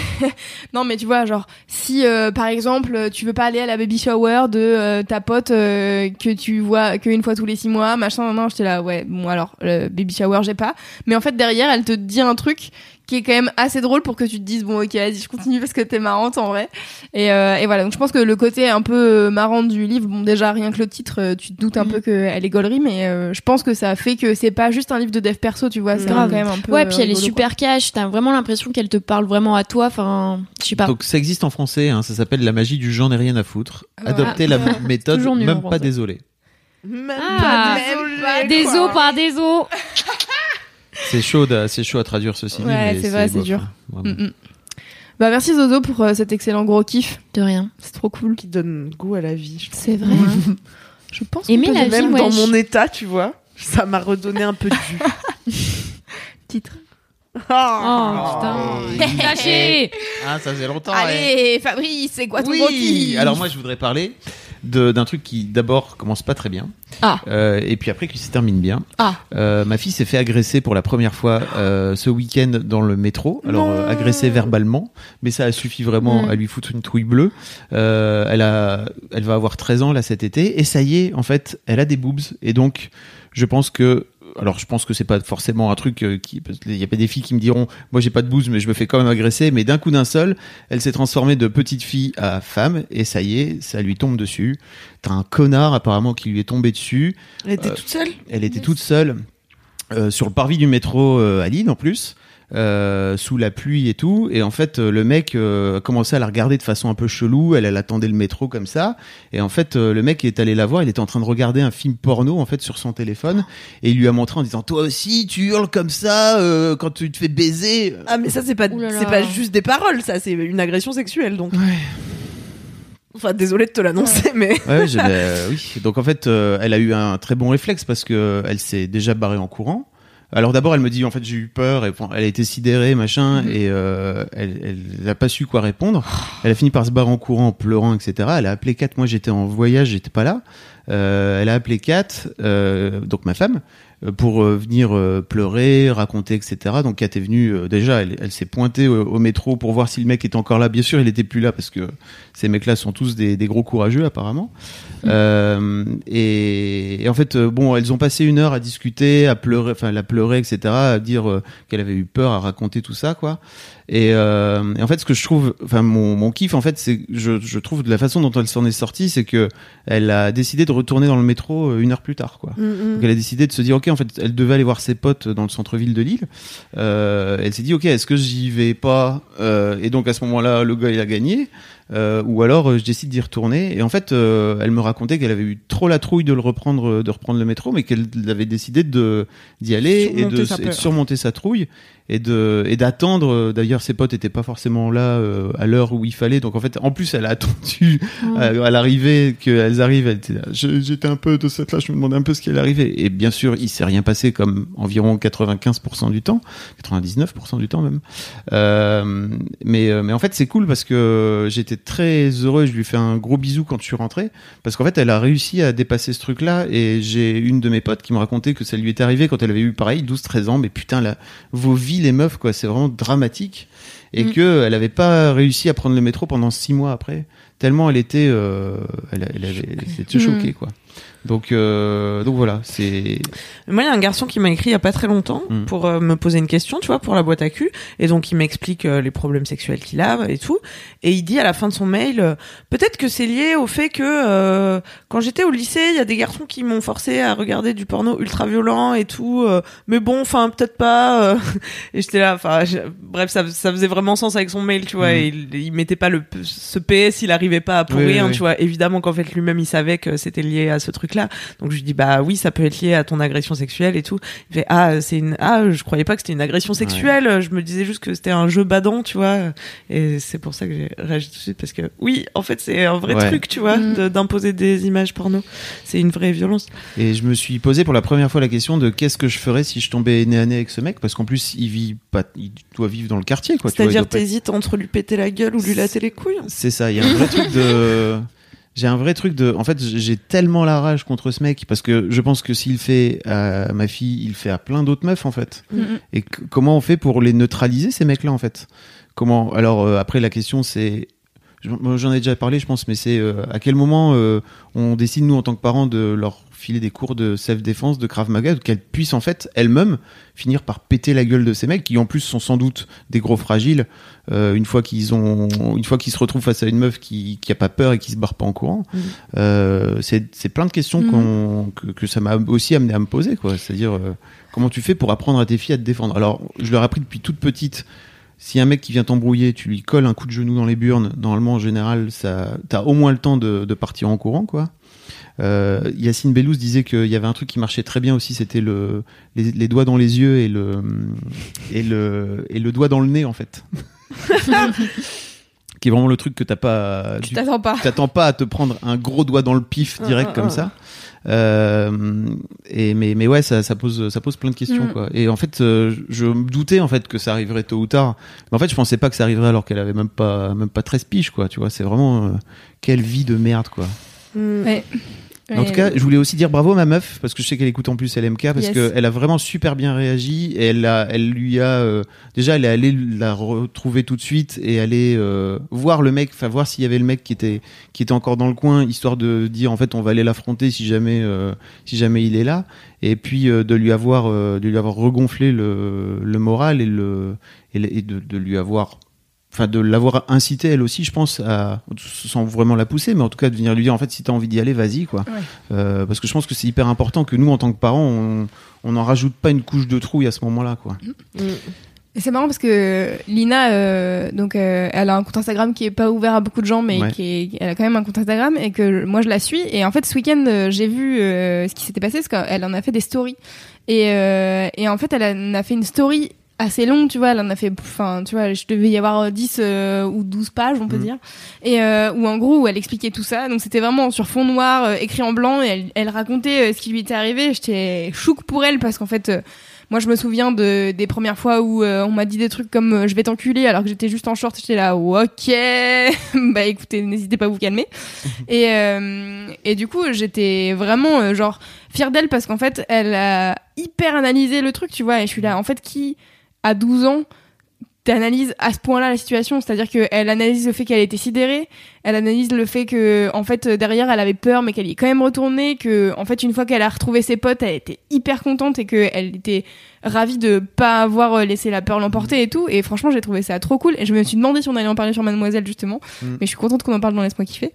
non, mais tu vois, genre, si euh, par exemple, tu veux pas aller à la baby shower de euh, ta pote euh, que tu vois qu'une fois tous les six mois, machin, non, non, j'étais là, ouais, bon, alors, le baby shower, j'ai pas. Mais en fait, derrière, elle te dit un truc qui est quand même assez drôle pour que tu te dises, bon, ok, vas-y, je continue parce que t'es marrante en vrai. Et, euh, et voilà, donc je pense que le côté un peu euh, marrant du livre, bon, déjà, rien que le titre, euh, tu te doutes un Mhm. peu qu'elle est gaulerie, mais euh, je pense que ça fait que c'est pas juste un livre de dev perso, tu vois, c'est quand Grave. même un peu. Ouais, puis elle est super cash. T'as vraiment l'impression qu'elle te parle vraiment à toi. Enfin, je sais pas. Donc ça existe en français, hein, ça s'appelle La magie du j'en ai rien à foutre. Adoptez ah, la *laughs* méthode, nul en même pas français. désolé. Même Ah, pas désolé, pas Des quoi. os par des os. *laughs* C'est chaud, de- c'est chaud à traduire ceci. Ouais, mais c'est vrai, c'est dur. hein. Mm, mm. Bah merci Zozo pour euh, cet excellent gros kiff. De rien. C'est trop cool. Qui donne goût à la vie. C'est vrai. hein. *laughs* Je pense Aimer la vie, Même wesh. dans mon état, tu vois, ça m'a redonné un peu de jus. *laughs* titre. Oh, putain. *laughs* Caché. Ah, ça faisait longtemps. Allez, Fabrice, c'est quoi ton gros Oui. kiff Alors moi, je voudrais parler d'un truc qui d'abord commence pas très bien, Ah. Euh, et puis après qui se termine bien. Ah. Euh, ma fille s'est fait agresser pour la première fois euh, ce week-end dans le métro. Alors euh, agressée verbalement, mais ça a suffi vraiment Mm. à lui foutre une trouille bleue. Euh, elle a, elle va avoir 13 ans là cet été, et ça y est, en fait, elle a des boobs, et donc je pense que alors je pense que c'est pas forcément un truc euh, qui, qu'il y a pas des filles qui me diront, moi j'ai pas de bouse, mais je me fais quand même agresser. Mais d'un coup d'un seul, elle s'est transformée de petite fille à femme, et ça y est, ça lui tombe dessus. T'as un connard apparemment qui lui est tombé dessus. Elle était Euh, toute seule? Elle était toute seule euh, sur le parvis du métro à Lille en plus. Euh, sous la pluie et tout. Et en fait euh, le mec euh, a commencé à la regarder de façon un peu chelou. Elle elle attendait le métro comme ça. Et en fait euh, le mec est allé la voir. Il était en train de regarder un film porno en fait sur son téléphone. Et il lui a montré en disant toi aussi tu hurles comme ça euh, quand tu te fais baiser. Ah mais ça c'est pas c'est pas juste des paroles, ça. C'est une agression sexuelle donc. Enfin désolé de te l'annoncer mais Ouais, bah, *laughs* oui. Donc en fait, euh, elle a eu un très bon réflexe parce que elle s'est déjà barrée en courant. Alors d'abord, elle me dit en fait j'ai eu peur et elle a été sidérée machin et euh, elle, elle n'a pas su quoi répondre. Elle a fini par se barrer en courant, en pleurant, etc. Elle a appelé Kat. Moi j'étais en voyage, j'étais pas là. Euh, elle a appelé Kat, euh, donc ma femme, pour euh, venir euh, pleurer, raconter, etc. Donc Kat est venue euh, déjà, elle, elle s'est pointée au, au métro pour voir si le mec était encore là. Bien sûr, il était plus là parce que ces mecs-là sont tous des, des gros courageux apparemment. Euh, et, et en fait, euh, bon, elles ont passé une heure à discuter, à pleurer, enfin, elle a pleuré, etc., à dire euh, qu'elle avait eu peur, à raconter tout ça, quoi. Et, euh, et en fait, ce que je trouve, enfin, mon, mon kiff, en fait, c'est, je, je trouve de la façon dont elle s'en est sortie, c'est que elle a décidé de retourner dans le métro euh, une heure plus tard, quoi. Donc elle a décidé de se dire ok en fait elle devait aller voir ses potes dans le centre-ville de Lille. Euh, elle s'est dit ok est-ce que j'y vais pas Euh, et donc à ce moment-là le gars il a gagné Euh, ou alors je décide d'y retourner. Et en fait elle me racontait qu'elle avait eu trop la trouille de le reprendre de reprendre le métro mais qu'elle avait décidé de d'y aller et de, et surmonter sa trouille et de et d'attendre. Euh, d'ailleurs ses potes étaient pas forcément là euh, à l'heure où il fallait. Donc en fait en plus elle a attendu à, à l'arrivée qu'elles arrivent. Elle était là. Je- j'étais un peu de cette là je me demandais un peu ce qui allait arriver. Et bien sûr il s'est rien passé comme environ 95% du temps. 99% du temps même. Euh, mais euh, mais en fait c'est cool parce que j'étais très heureux. Je lui fais un gros bisou quand je suis rentré. Parce qu'en fait elle a réussi à dépasser ce truc là et j'ai une de mes potes qui me racontait que ça lui est arrivé quand elle avait eu pareil 12 13 ans. Mais putain là vos vies les meufs quoi c'est vraiment dramatique et Mm. que elle avait pas réussi à prendre le métro pendant six mois après tellement elle était euh, elle, elle avait elle était Mm. choquée quoi donc euh, donc voilà c'est Moi, il y a un garçon qui m'a écrit il y a pas très longtemps Mm. pour euh, me poser une question, tu vois, pour la boîte à cul. Et donc, il m'explique euh, les problèmes sexuels qu'il a et tout. Et il dit à la fin de son mail, peut-être que c'est lié au fait que quand j'étais au lycée, il y a des garçons qui m'ont forcé à regarder du porno ultra violent et tout. mais bon, enfin, peut-être pas. *laughs* et j'étais là, enfin, bref, ça, ça faisait vraiment sens avec son mail, tu vois. Mm. Et il, il mettait pas le ce PS, il arrivait pas à pour Oui, oui, rien, oui. tu vois. Évidemment qu'en fait lui-même il savait que c'était lié à ce truc-là. Donc je lui dis bah oui, ça peut être lié à ton agression sexuelle et tout. Il fait ah c'est une ah je croyais pas que c'était une agression sexuelle. Je me disais juste que c'était un jeu badant, tu vois. Et c'est pour ça que j'ai réagi tout de suite parce que oui, en fait c'est un vrai Ouais. truc, tu vois, Mm. de- d'imposer des images porno. C'est une vraie violence. Et je me suis posé pour la première fois la question de qu'est-ce que je ferais si je tombais nez à nez avec ce mec parce qu'en plus il vit pas il doit vivre dans le quartier quoi C'est-à-dire doit pas t'hésites entre lui péter la gueule ou lui latter les couilles. c'est ça il y a un vrai truc de *laughs* j'ai un vrai truc de en fait j'ai tellement la rage contre ce mec parce que je pense que s'il fait à ma fille il fait à plein d'autres meufs en fait Mhm. et comment on fait pour les neutraliser ces mecs là en fait? Comment alors euh, après la question c'est j'en ai déjà parlé je pense mais c'est euh, à quel moment euh, on décide nous en tant que parents de leur filer des cours de self-défense de Krav Maga qu'elles puissent en fait elles-mêmes finir par péter la gueule de ces mecs qui en plus sont sans doute des gros fragiles euh, une fois qu'ils ont une fois qu'ils se retrouvent face à une meuf qui qui a pas peur et qui se barre pas en courant Mhm. euh, c'est c'est plein de questions Mhm. qu'on que, que ça m'a aussi amené à me poser quoi c'est-à-dire euh, comment tu fais pour apprendre à tes filles à te défendre? Alors je leur ai appris depuis toute petite si un mec qui vient t'embrouiller, tu lui colles un coup de genou dans les burnes, normalement en général, ça, t'as au moins le temps de, partir en courant, quoi. Euh, Yacine Bellous disait qu'il y avait un truc qui marchait très bien aussi, c'était le les, les doigts dans les yeux et le et le et le doigt dans le nez en fait. *laughs* qui est vraiment le truc que t'as pas Tu t'attends pas. t'attends pas à te prendre un gros doigt dans le pif direct Ah, ah, comme ah. ça. Euh, et mais mais ouais, ça, ça pose ça pose plein de questions Mm. quoi. Et en fait, euh, je me doutais en fait que ça arriverait tôt ou tard. Mais en fait, je pensais pas que ça arriverait alors qu'elle avait même pas même pas 13 piges quoi. Tu vois, c'est vraiment euh, quelle vie de merde quoi. Mm. Ouais. En tout cas, je voulais aussi dire bravo à ma meuf parce que je sais qu'elle écoute en plus LMK parce Yes. qu'elle a vraiment super bien réagi et elle a, elle lui a euh, déjà elle est allée la retrouver tout de suite et aller euh, voir le mec, enfin voir s'il y avait le mec qui était qui était encore dans le coin histoire de dire en fait on va aller l'affronter si jamais euh, si jamais il est là et puis euh, de lui avoir euh, de lui avoir regonflé le, le moral et le et, le- et de, de lui avoir enfin de l'avoir incité elle aussi je pense à sans vraiment la pousser mais en tout cas de venir lui dire en fait si t'as envie d'y aller vas-y quoi Ouais. Euh, parce que je pense que c'est hyper important que nous en tant que parents on n'en rajoute pas une couche de trouille à ce moment là quoi Et c'est marrant parce que Lina, euh, donc, euh, elle a un compte Instagram qui est pas ouvert à beaucoup de gens, mais Ouais. qui est, elle a quand même un compte Instagram et que moi je la suis. Et en fait, ce week-end, euh, j'ai vu ce qui s'était passé parce qu'elle en a fait des stories. Et, et en fait, elle en a fait une story assez longue, tu vois. Elle en a fait, enfin, tu vois, je devais y avoir euh, 10 euh, ou 12 pages, on peut Mhm. dire. Et euh, où en gros, où elle expliquait tout ça. Donc c'était vraiment sur fond noir, euh, écrit en blanc, et elle, elle racontait euh, ce qui lui était arrivé. J'étais chouque pour elle parce qu'en fait. euh, moi, je me souviens de des premières fois où euh, on m'a dit des trucs comme euh, je vais t'enculer alors que j'étais juste en short. J'étais là, ok. *laughs* bah écoutez, n'hésitez pas à vous calmer. *laughs* et euh, et du coup, j'étais vraiment euh, genre fière d'elle parce qu'en fait, elle a hyper analysé le truc, tu vois. Et je suis là, en fait, qui à 12 ans t'analyse à ce point-là la situation, c'est-à-dire qu'elle analyse le fait qu'elle était sidérée, elle analyse le fait que en fait derrière elle avait peur mais qu'elle y est quand même retournée, que en fait une fois qu'elle a retrouvé ses potes, elle était hyper contente et qu'elle était ravie de pas avoir euh, laissé la peur l'emporter et tout. Et franchement j'ai trouvé ça trop cool et je me suis demandé si on allait en parler sur Mademoiselle justement, Mm. mais je suis contente qu'on en parle dans Laisse-moi kiffer.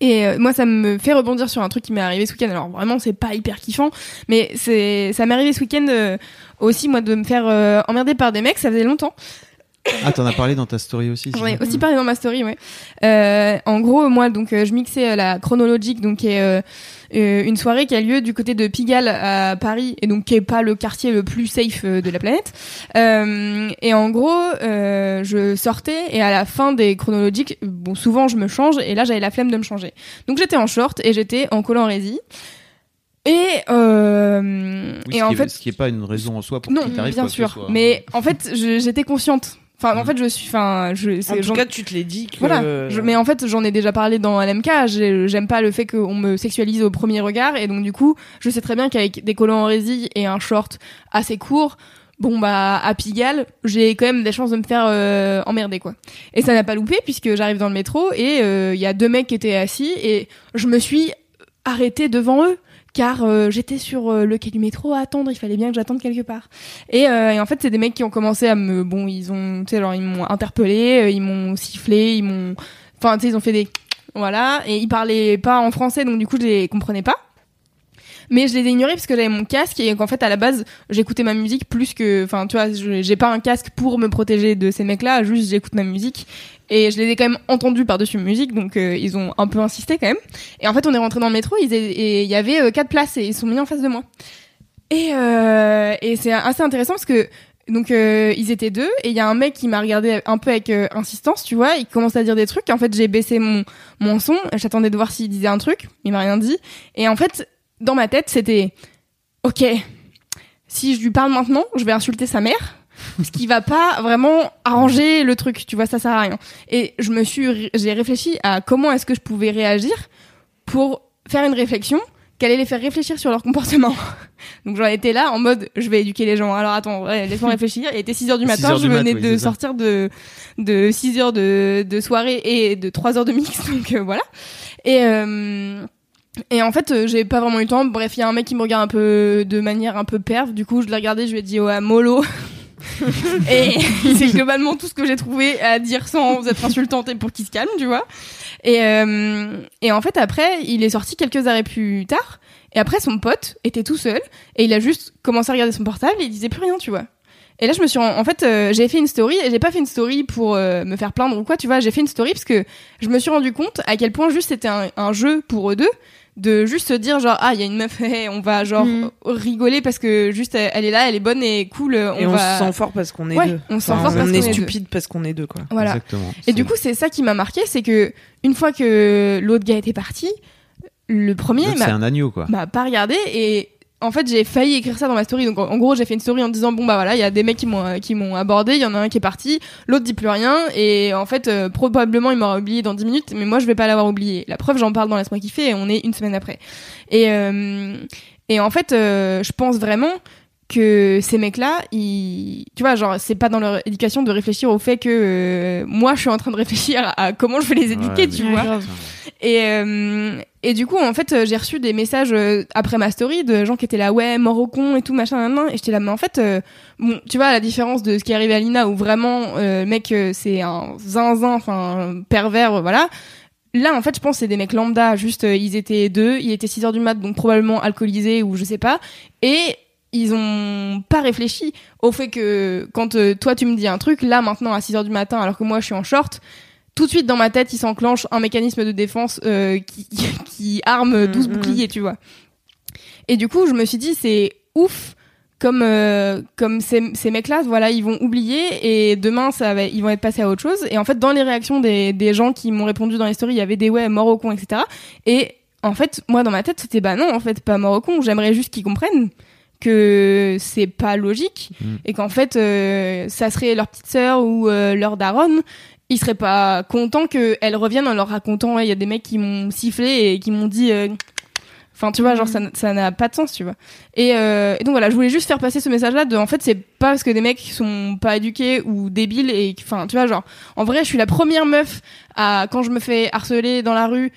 Et euh, moi, ça me fait rebondir sur un truc qui m'est arrivé ce week-end. Alors vraiment, c'est pas hyper kiffant, mais c'est, ça m'est arrivé ce week-end euh, aussi, moi, de me faire euh, emmerder par des mecs. Ça faisait longtemps. Ah t'en as parlé dans ta story aussi J'en ai Sylvie aussi parlé dans ma story, ouais. Euh, en gros, moi, donc, euh, je mixais euh, la chronologique, donc qui est euh, une soirée qui a lieu du côté de Pigalle à Paris, et donc qui est pas le quartier le plus safe de la planète. Euh, et en gros, je sortais et à la fin des chronologiques, bon, souvent je me change, et là j'avais la flemme de me changer. Donc j'étais en short et j'étais en collant rési. Et euh, Oui, et en est, fait, ce qui est pas une raison en soi pour non, t'arrive bien quoi que sûr. soit. Mais en fait, j'étais consciente. Enfin, en Mhm. fait, je suis, enfin, je, En tout j'en- cas, tu te l'es dit que. voilà. Je- mais en fait, j'en ai déjà parlé dans LMK. j'ai- J'aime pas le fait qu'on me sexualise au premier regard, et donc du coup, je sais très bien qu'avec des collants en résille et un short assez court, bon bah à Pigalle, j'ai quand même des chances de me faire euh, emmerder quoi. Et ça n'a pas loupé puisque j'arrive dans le métro et euh, il y a deux mecs qui étaient assis et je me suis arrêtée devant eux. Car euh, j'étais sur euh, le quai du métro à attendre, il fallait bien que j'attende quelque part. Et, euh, et en fait, c'est des mecs qui ont commencé à me, bon, ils ont, tu sais, genre ils m'ont interpellé, euh, ils m'ont sifflé, ils m'ont, enfin, tu sais, ils ont fait des, voilà, et ils parlaient pas en français, donc du coup, je les comprenais pas. Mais je les ai ignorés parce que j'avais mon casque et qu'en fait, à la base, j'écoutais ma musique plus que, enfin, tu vois, j'ai pas un casque pour me protéger de ces mecs-là, juste j'écoute ma musique. Et je les ai quand même entendus par-dessus musique, donc euh, ils ont un peu insisté quand même. Et en fait, on est rentré dans le métro, et il y avait euh, quatre places et ils sont mis en face de moi. Et, euh, et c'est assez intéressant parce que donc euh, ils étaient deux et il y a un mec qui m'a regardé un peu avec euh, insistance, tu vois, il commence à dire des trucs. En fait, j'ai baissé mon mon son, j'attendais de voir s'il disait un truc, il m'a rien dit. Et en fait, dans ma tête, c'était OK. Si je lui parle maintenant, je vais insulter sa mère. Ce qui va pas vraiment arranger le truc, tu vois, ça sert à rien. Et je me suis, j'ai réfléchi à comment est-ce que je pouvais réagir pour faire une réflexion qui allait les faire réfléchir sur leur comportement. *laughs* Donc j'en étais là en mode je vais éduquer les gens. Alors attends, ouais, laisse-moi réfléchir. Il était 6 heures du 6 matin, heures je mat, venais oui, de ça. sortir de de 6 heures de de soirée et de 3 heures de mix *laughs* donc euh, voilà. Et euh, et en fait, euh, j'ai pas vraiment eu le temps. Bref, il y a un mec qui me regarde un peu de manière un peu perve. Du coup, je l'ai regardé, je lui ai dit ouais, mollo. *laughs* et *laughs* c'est globalement tout ce que j'ai trouvé à dire sans être insultante et pour qu'il se calme, tu vois. Et, euh, et en fait, après, il est sorti quelques arrêts plus tard. Et après, son pote était tout seul. Et il a juste commencé à regarder son portable et il disait plus rien, tu vois. Et là, je me suis, ren- en fait, euh, j'ai fait une story et j'ai pas fait une story pour euh, me faire plaindre ou quoi, tu vois. J'ai fait une story parce que je me suis rendu compte à quel point juste c'était un, un jeu pour eux deux de juste se dire genre ah il y a une meuf *laughs* hey, on va genre Mhm. rigoler parce que juste elle, elle est là elle est bonne et cool on Et on va se sent fort parce qu'on est Ouais, deux. on se sent Enfin, fort parce on qu'on est est deux. stupide parce qu'on est deux, quoi. voilà Exactement. et du coup, c'est ça qui m'a marqué, c'est que une fois que l'autre gars était parti, le premier L'autre, m'a c'est un agneau quoi. m'a pas regardé et en fait, j'ai failli écrire ça dans ma story. Donc, en, en gros, j'ai fait une story en disant bon bah voilà, il y a des mecs qui m'ont euh, qui m'ont abordé, il y en a un qui est parti, l'autre dit plus rien, et en fait, euh, probablement il m'aura oublié dans 10 minutes, mais moi je vais pas l'avoir oublié. La preuve, j'en parle dans Laisse-moi kiffer, et on est une semaine après. Et euh, et en fait, euh, je pense vraiment que ces mecs-là, ils, tu vois, genre, c'est pas dans leur éducation de réfléchir au fait que euh, moi, je suis en train de réfléchir à, à comment je vais les éduquer, Ouais, tu vois. Grave. Et, euh, et du coup, en fait, euh, j'ai reçu des messages euh, après ma story de gens qui étaient là, ouais, mort au con et tout, machin, nan. Et j'étais là, mais en fait, euh, tu vois, à la différence de ce qui est arrivé à Lina, où vraiment, mec, c'est un zinzin, enfin, pervers, voilà. Là, en fait, je pense c'est des mecs lambda, juste, ils étaient deux, il était 6 heures du mat, donc probablement alcoolisés ou je sais pas. Et ils ont pas réfléchi au fait que quand toi tu me dis un truc, là maintenant à 6 heures du matin, alors que moi je suis en short, tout de suite dans ma tête il s'enclenche un mécanisme de défense euh, qui, *laughs* qui arme 12 Mhm. boucliers, tu vois. Et du coup, je me suis dit, c'est ouf comme euh, comme ces, ces mecs-là, voilà, ils vont oublier et demain ça va, ils vont être passés à autre chose. Et en fait, dans les réactions des, des gens qui m'ont répondu dans les stories, il y avait des ouais mort au con, etc. Et en fait, moi dans ma tête, c'était bah non, en fait, pas mort au con. J'aimerais juste qu'ils comprennent que c'est pas logique Mm. et qu'en fait, euh, ça serait leur petite sœur ou euh, leur daronne. Ils seraient pas contents qu'elle revienne en leur racontant ouais, il y a des mecs qui m'ont sifflé et qui m'ont dit euh, Enfin, tu vois, genre, ça, n- ça n'a pas de sens, tu vois. Et, euh, et donc voilà, je voulais juste faire passer ce message-là de, en fait, c'est pas parce que des mecs sont pas éduqués ou débiles et, enfin, tu vois, genre, en vrai, je suis la première meuf à, quand je me fais harceler dans la rue,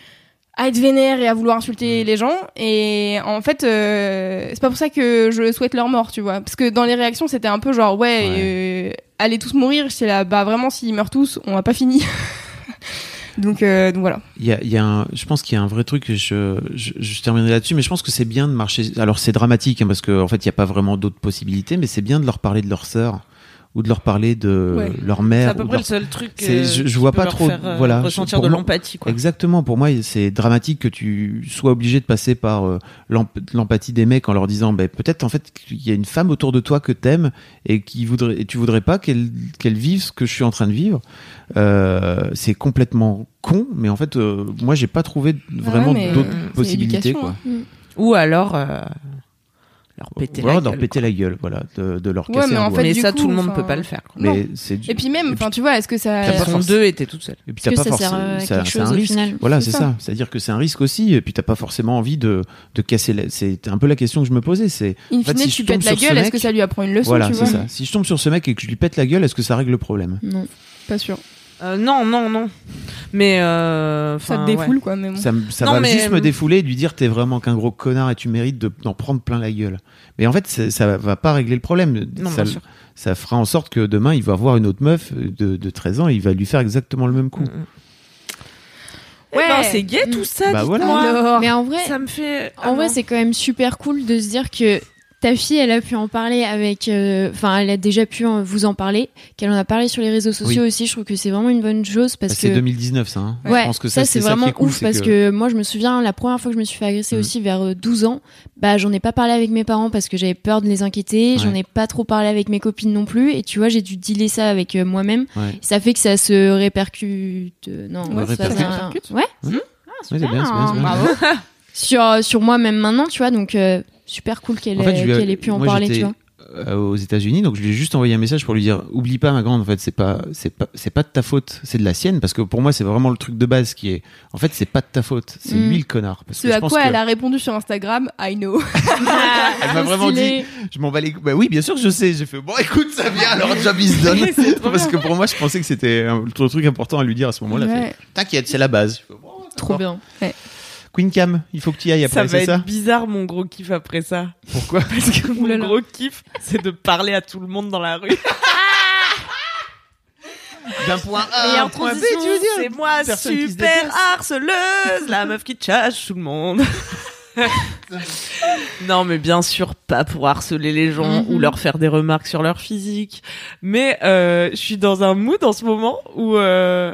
à être vénère et à vouloir insulter les gens. Et en fait, euh, c'est pas pour ça que je souhaite leur mort, tu vois. Parce que dans les réactions, c'était un peu genre, ouais, euh, allez tous mourir. J'étais là, bah vraiment, s'ils meurent tous, on a pas fini. *laughs* donc, euh, donc voilà. Il y a, y a un, je pense qu'il y a un vrai truc, je, je, je terminerai là-dessus, mais je pense que c'est bien de marcher. Alors c'est dramatique, hein, parce qu'en en fait, il n'y a pas vraiment d'autres possibilités, mais c'est bien de leur parler de leur sœur ou de leur parler de Ouais. leur C'est mère. à peu près leur- le seul truc. C'est- euh, je- vois pas leur trop, faire, euh, voilà, ressentir pour de l'empathie, quoi. Exactement. Pour moi, c'est dramatique que tu sois obligé de passer par euh, l'emp- l'empathie des mecs en leur disant, ben, peut-être en fait qu'il y a une femme autour de toi que t'aimes et qui voudrait, et tu voudrais pas qu'elle qu'elle vive ce que je suis en train de vivre. Euh, c'est complètement con, mais en fait, euh, moi, j'ai pas trouvé vraiment mais d'autres c'est possibilités, quoi. hein. Ou alors euh, leur péter la leur gueule. péter la gueule, voilà, de, de leur Ouais, casser mais en fait, mais ça, coup, tout le monde enfin, peut pas le faire. quoi. non. mais c'est du- Et puis même, enfin, tu vois, est-ce que ça. T'as Ils pas deux et t'es toute seule. Et puis t'as pas forcément, à ça- quelque c'est un risque. final? Voilà, C'est c'est ça. C'est-à-dire que c'est un risque aussi. Et puis t'as pas forcément envie de, de casser. la- C'est un peu la question que je me posais. C'est In En fait, fine, si tu je tombe pètes la sur ce gueule, est-ce que ça lui apprend une leçon, voilà, c'est ça. Si je tombe sur ce mec et que je lui pète la gueule, est-ce que ça règle le problème? Non. Pas sûr. Euh, non, non, non. Mais euh, Ça te ouais. défoule, quoi, mais bon. Ça, me- ça Non, va mais- juste me défouler et lui dire t'es vraiment qu'un gros connard et tu mérites de- d'en prendre plein la gueule. Mais en fait, ça va pas régler le problème. Non, ça, bien sûr. ça fera en sorte que demain, il va voir une autre meuf de, de 13 ans et il va lui faire exactement le même coup. Mm, mm. Ouais, Ouais. c'est gay tout ça. Bah voilà. Alors, Mais en vrai, Ça me fait. En vrai, Ah c'est quand même super cool de se dire que ta fille, elle a pu en parler avec, euh, enfin, elle a déjà pu en- vous en parler, qu'elle en a parlé sur les réseaux sociaux aussi. Je trouve que c'est vraiment une bonne chose parce Bah, C'est que 2019, ça. hein. Ouais, je pense que ça, ça, c'est ça qui vraiment cool, ouf c'est parce que... moi je me souviens la première fois que je me suis fait agresser Mhm. aussi vers euh, 12 ans, bah j'en ai pas parlé avec mes parents parce que j'avais peur de les inquiéter, j'en Ouais. ai pas trop parlé avec mes copines non plus et tu vois, j'ai dû dealer ça avec euh, moi-même. Ouais. Ça fait que ça se répercute euh, non, Ouais, c'est répercute. ça. Répercute. Ouais. Mhm. Hmm. Ah, Ouais, c'est bien, c'est bien, c'est bien. Bravo. *laughs* sur sur moi même maintenant, tu vois, donc euh, super cool qu'elle En fait, qu'elle ait pu en moi, parler, tu vois. euh, aux États-Unis, donc je lui ai juste envoyé un message pour lui dire oublie pas ma grande, en fait c'est pas c'est pas c'est pas de ta faute, c'est de la sienne parce que pour moi c'est vraiment le truc de base qui est en fait c'est pas de ta faute, c'est Mm. lui le connard parce ce que je à pense quoi que elle a répondu sur Instagram, I know. *laughs* elle m'a vraiment dit je m'en bats les bah oui bien sûr je sais j'ai fait bon écoute ça vient alors job is done *laughs* parce que pour moi je pensais que c'était un le truc important à lui dire à ce moment-là Ouais. t'inquiète c'est la base Je fais, bon, Trop bien. Queen Cam il faut que tu y ailles Ça après va c'est être ça bizarre mon gros kiff après ça. pourquoi *laughs* Parce que *laughs* mon Oulala. gros kiff, c'est de parler à tout le monde dans la rue. *laughs* d'un point A Et à en un point B transition, tu veux dire C'est moi, Personne qui se super déplace. harceleuse, la meuf qui chasse tout le monde. non, mais bien sûr, pas pour harceler les gens Mhm. ou leur faire des remarques sur leur physique. Mais euh, je suis dans un mood en ce moment où euh,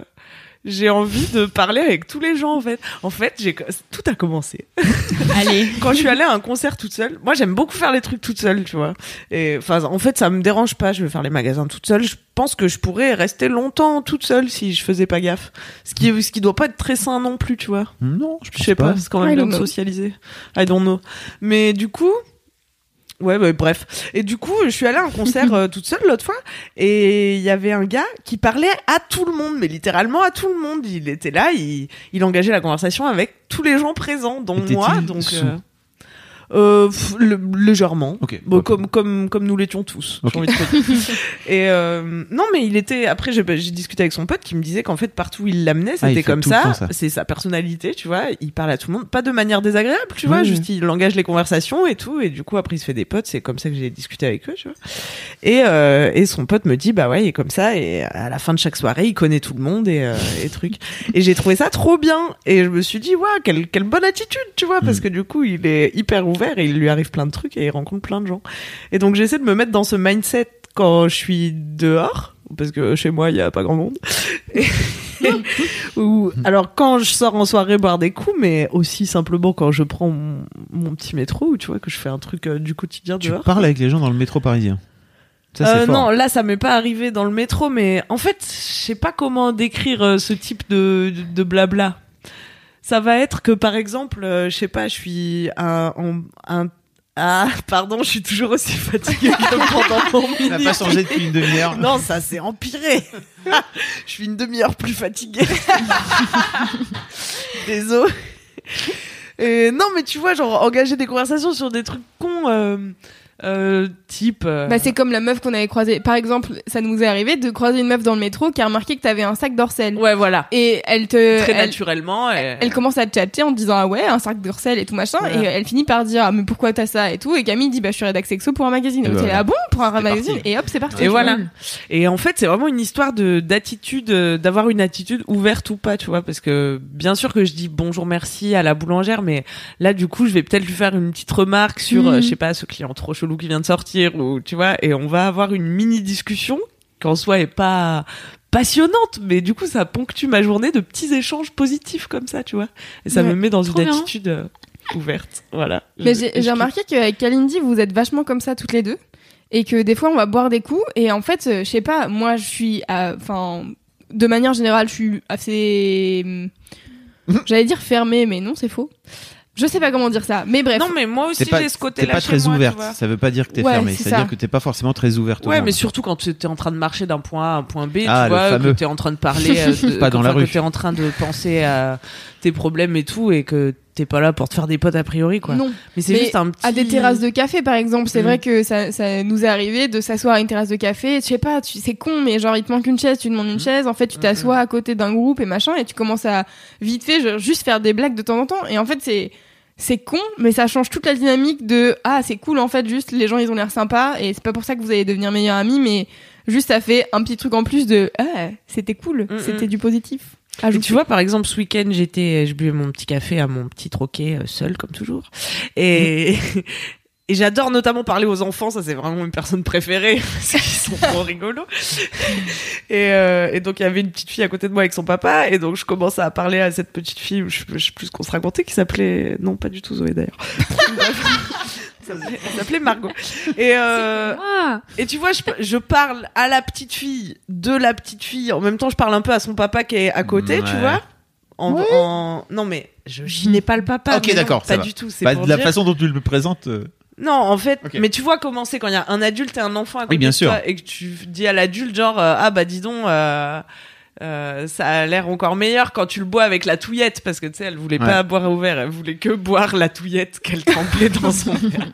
j'ai envie de parler avec tous les gens, en fait. En fait, j'ai tout a commencé. *laughs* Allez. quand je suis allée à un concert toute seule, moi j'aime beaucoup faire les trucs toute seule, tu vois. Et enfin, en fait, ça me dérange pas. Je veux faire les magasins toute seule. Je pense que je pourrais rester longtemps toute seule si je faisais pas gaffe. Ce qui, ce qui doit pas être très sain non plus, tu vois. non je sais pas, pas c'est quand I même bien don't de know. socialiser. I don't know. Mais du coup, Ouais, bref. Et du coup, je suis allée à un concert *laughs* euh, toute seule l'autre fois, et il y avait un gars qui parlait à tout le monde, mais littéralement à tout le monde. Il était là, il, il engageait la conversation avec tous les gens présents, dont moi. Donc, euh, euh, pff, le- légèrement. Ok. Bon, comme comme comme nous l'étions tous. envie de *laughs* et euh, non, mais il était. Après, j'ai j'ai discuté avec son pote qui me disait qu'en fait partout où il l'amenait, Ah, c'était comme ça. C'est sa personnalité, tu vois. Il parle à tout le monde, pas de manière désagréable, tu vois. Juste il engage les conversations et tout. Et du coup, après, il se fait des potes. C'est comme ça que j'ai discuté avec eux, tu vois. Et euh, et son pote me dit bah ouais, il est comme ça. Et à la fin de chaque soirée, il connaît tout le monde et euh, et trucs. Et j'ai trouvé ça trop bien. Et je me suis dit ouais, quelle quelle bonne attitude, tu vois, parce Mm. que du coup, il est hyper ouvert et il lui arrive plein de trucs et il rencontre plein de gens. Et donc j'essaie de me mettre dans ce mindset quand je suis dehors, parce que chez moi il y a pas grand monde. Et- *laughs* Ou alors quand je sors en soirée boire des coups, mais aussi simplement quand je prends mon, mon petit métro ou tu vois que je fais un truc euh, du quotidien Tu dehors. parles avec les gens dans le métro parisien. Ça, Euh, fort. non, là ça m'est pas arrivé dans le métro, mais en fait je sais pas comment décrire euh, ce type de, de, de blabla. Ça va être que par exemple, euh, je sais pas, je suis un, un, un- ah *laughs* pardon, je suis toujours aussi fatiguée que pendant mon *laughs* Ça n'a pas changé depuis une demi-heure. Non, ça s'est empiré. *laughs* je suis une demi-heure plus fatiguée. Désolé. Et non, mais tu vois, genre engager des conversations sur des trucs cons, euh, euh, type. euh, Bah, c'est comme la meuf qu'on avait croisée. Par exemple, ça nous est arrivé de croiser une meuf dans le métro qui a remarqué que t'avais un sac d'orcel. ouais, voilà. Et elle te. Très elle, naturellement. et- elle commence à te chatter en te disant ah ouais un sac d'orcel et tout machin Voilà. et elle finit par dire ah mais pourquoi t'as ça et tout et Camille dit bah je suis rédac sexo pour un magazine Et et bah ah bon pour un magazine parti. et hop c'est parti Et voilà. Et en fait, c'est vraiment une histoire de d'attitude, euh, d'avoir une attitude ouverte ou pas, tu vois, parce que bien sûr que je dis bonjour, merci à la boulangère, mais là, du coup, je vais peut-être lui faire une petite remarque sur, euh, je sais pas, ce client trop chelou qui vient de sortir, ou tu vois, et on va avoir une mini discussion qu'en soi est pas passionnante, mais du coup, ça ponctue ma journée de petits échanges positifs comme ça, tu vois, et ça Ouais, me met dans une bien. attitude euh, ouverte, voilà. mais j'ai remarqué qu'avec Kalindi vous êtes vachement comme ça toutes les deux. Et que des fois on va boire des coups. Et en fait euh, je sais pas moi je suis euh, enfin de manière générale je suis assez hum, j'allais dire fermée mais non c'est faux je sais pas comment dire ça mais bref Non, mais moi aussi, T'es pas, j'ai ce t'es côté-là pas chez très moi, tu ouverte. Ça veut pas dire que t'es Ouais, fermée. c'est C'est-à-dire que t'es pas forcément très ouverte. au Ouais, monde. mais surtout quand tu es en train de marcher d'un point A à un point B, Ah, tu le vois, fameux. que tu es en train de parler, *laughs* euh, de, Pas dans enfin, la que rue. tu es en train de penser à tes problèmes et tout, et que t'es pas là pour te faire des potes a priori, quoi. non Mais c'est juste un petit. à des terrasses de café par exemple c'est Mm. vrai que ça, ça nous est arrivé de s'asseoir à une terrasse de café je sais pas tu c'est con mais genre il te manque une chaise tu demandes une chaise en fait tu t'assois à côté d'un groupe et machin et tu commences à vite fait genre, juste faire des blagues de temps en temps et en fait c'est c'est con mais ça change toute la dynamique de ah c'est cool en fait juste les gens ils ont l'air sympas et c'est pas pour ça que vous allez devenir meilleurs amis mais juste ça fait un petit truc en plus de ah c'était cool Mm, c'était mm. du positif Et Ajouter. tu vois, par exemple, ce week-end, j'étais, je buvais mon petit café à mon petit troquet, euh, seul, comme toujours. Et, *laughs* et j'adore notamment parler aux enfants, ça c'est vraiment une personne préférée, *laughs* parce qu'ils sont trop *laughs* rigolos. Et, euh, et donc, il y avait une petite fille à côté de moi avec son papa, et donc je commence à parler à cette petite fille, je, je sais plus qu'on se racontait, qui s'appelait, non, pas du tout Zoé d'ailleurs. Ça Elle s'appelait Margot. Et, euh, et tu vois, je, je parle à la petite fille de la petite fille. En même temps, je parle un peu à son papa qui est à côté, tu vois. En, en- Non, mais je chinais pas le papa. Ok, d'accord, Pas va. du tout. C'est Bah, pour de la dire- façon dont tu le présentes. euh, Non, en fait, mais tu vois comment c'est quand il y a un adulte et un enfant à côté bien de sûr. toi et que tu dis à l'adulte genre euh, ah bah dis donc. Euh, ça a l'air encore meilleur quand tu le bois avec la touillette parce que tu sais elle voulait Ouais. pas boire au verre elle voulait que boire la touillette qu'elle trempait dans son *laughs* verre.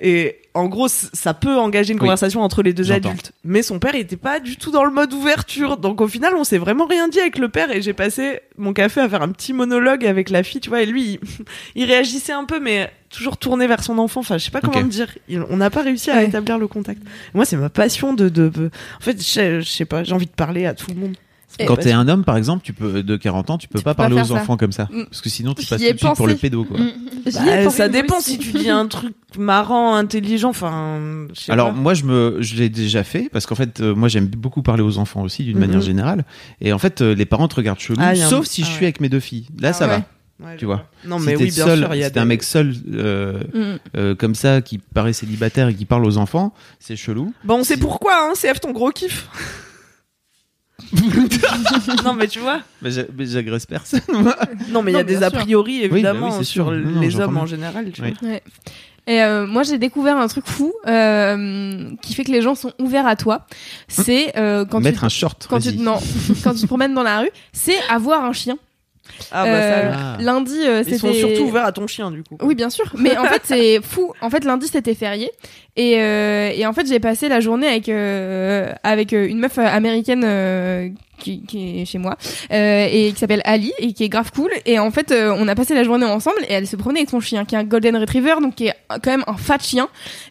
Et en gros ça peut engager une Oui. conversation entre les deux adultes. Mais son père était pas du tout dans le mode ouverture. Donc au final on s'est vraiment rien dit avec le père et j'ai passé mon café à faire un petit monologue avec la fille tu vois. Et lui il, *laughs* il réagissait un peu mais toujours tourné vers son enfant. Enfin je sais pas comment Ok. me dire. Il- on n'a pas réussi à Ouais. établir le contact. Moi c'est ma passion de, de, de- en fait je, je sais pas j'ai envie de parler à tout le monde Ma Quand t'es passion. un homme, par exemple, tu peux de 40 ans, tu peux Tu pas peux pas parler aux ça. enfants comme ça, Mm. parce que sinon tu passes tout de suite pour le pédo, quoi. mm. Bah, ça dépend aussi. si tu dis un truc marrant, intelligent, enfin. Alors pas. moi je me je l'ai déjà fait parce qu'en fait euh, moi j'aime beaucoup parler aux enfants aussi d'une manière générale et en fait euh, les parents te regardent chelou Ah, un- sauf si ah je suis ouais. avec mes deux filles là Ah ça ouais. va Ouais, tu vois. Non, mais t'es oui, bien seul, sûr, il y a si t'es un des- mec seul euh, Mm. euh, comme ça qui paraît célibataire et qui parle aux enfants c'est chelou Bon, on sait pourquoi, hein, CF ton gros kiff. *laughs* non, mais tu vois. mais j'a- mais j'agresse personne moi. Non, mais il y a des a priori, bah oui, évidemment, c'est sûr. sur Non, les hommes en général. Tu Oui. vois. Ouais. Et euh, moi, j'ai découvert un truc fou euh, qui fait que les gens sont ouverts à toi. C'est euh, quand Mettre tu un short. quand tu non *laughs* quand tu te promènes dans la rue, c'est avoir un chien. Ah bah Euh, ça. Ah. Lundi, euh, Ils sont c'était surtout ouverts à ton chien du coup. Oui, bien sûr. Mais en fait, c'est *laughs* fou. En fait, lundi, c'était férié. Et, euh, et en fait, j'ai passé la journée avec, euh, avec euh, une meuf euh, américaine euh, qui, qui est chez moi euh, et qui s'appelle Ali et qui est grave cool. Et en fait, euh, on a passé la journée ensemble et elle se promenait avec son chien qui est un Golden Retriever, donc qui est quand même un fat chien.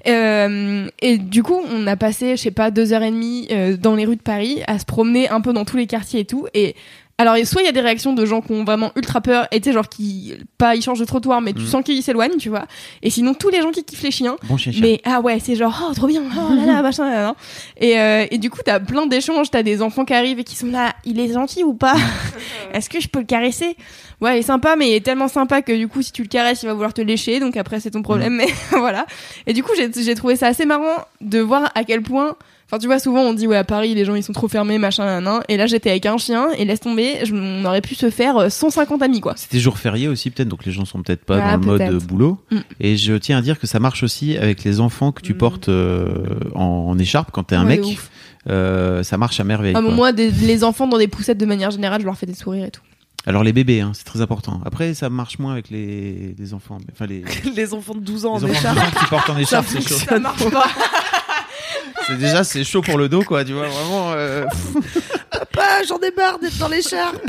Euh, et du coup, on a passé, je sais pas, deux heures et demie euh, dans les rues de Paris à se promener un peu dans tous les quartiers et tout. Et alors, soit il y a des réactions de gens qui ont vraiment ultra peur, et tu sais, genre qui, pas, ils changent de trottoir, mais tu Mm. sens qu'ils s'éloignent, tu vois. Et sinon, tous les gens qui kiffent les chiens, Bon chien, chien. mais ah ouais, c'est genre, oh, trop bien, oh là là, *laughs* machin, là, là. Et, euh, et du coup, t'as plein d'échanges, t'as des enfants qui arrivent et qui sont là, il est gentil ou pas? *laughs* Est-ce que je peux le caresser? Ouais, il est sympa, mais il est tellement sympa que du coup, si tu le caresses, il va vouloir te lécher, donc après, c'est ton problème, mais *laughs* voilà. Et du coup, j'ai j'ai trouvé ça assez marrant de voir à quel point. Enfin, tu vois, souvent on dit, ouais, à Paris, les gens ils sont trop fermés, machin, nan, nan. Et là, j'étais avec un chien, et laisse tomber, je- on aurait pu se faire euh, 150 amis, quoi. C'était jour férié aussi peut-être, donc les gens sont peut-être pas Ah, dans le mode euh, boulot. Mm. Et je tiens à dire que ça marche aussi avec les enfants que tu Mm. portes euh, en, en écharpe quand t'es un Ouais, mec. Euh, ça marche à merveille. Ah, moi, des- les enfants dans des poussettes de manière générale, je leur fais des sourires et tout. Alors les bébés, hein, c'est très important. Après, ça marche moins avec les, les enfants. Enfin les, les *laughs* Les enfants de 12 ans en enfants écharpe. 12 ans qui portent en écharpe, c'est chaud. Ça marche pas. *laughs* C'est déjà c'est chaud pour le dos, quoi. Tu vois vraiment. euh, Papa, j'en ai marre d'être dans l'écharpe.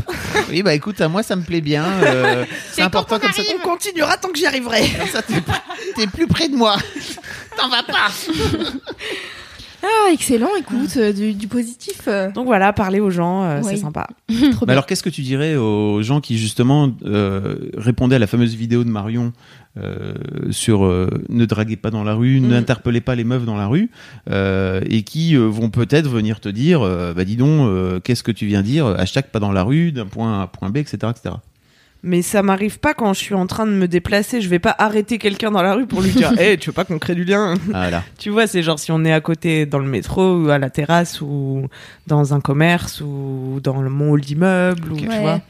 Oui, bah écoute, à moi ça me plaît bien. euh, c'est important comme ça. On continuera tant que j'y arriverai. Comme ça, t'es, t'es plus près de moi. Ah, excellent, écoute, euh, du, du positif. euh, Donc voilà, parler aux gens, euh, Oui. c'est sympa. *laughs* trop Mais bien. alors, qu'est-ce que tu dirais aux gens qui justement euh, répondaient à la fameuse vidéo de Marion euh, sur euh, ne draguez pas dans la rue, Mm. n'interpellez pas les meufs dans la rue, euh, et qui euh, vont peut-être venir te dire, euh, bah dis donc, euh, qu'est-ce que tu viens dire, hashtag pas dans la rue, d'un point A à un point B, etc., etc. Mais ça m'arrive pas quand je suis en train de me déplacer. Je vais pas arrêter quelqu'un dans la rue pour lui dire Hé, *laughs* tu veux pas qu'on crée du lien? Tu vois, c'est genre si on est à côté dans le métro ou à la terrasse ou dans un commerce ou dans le mall d'immeuble ou tu Ouais. vois.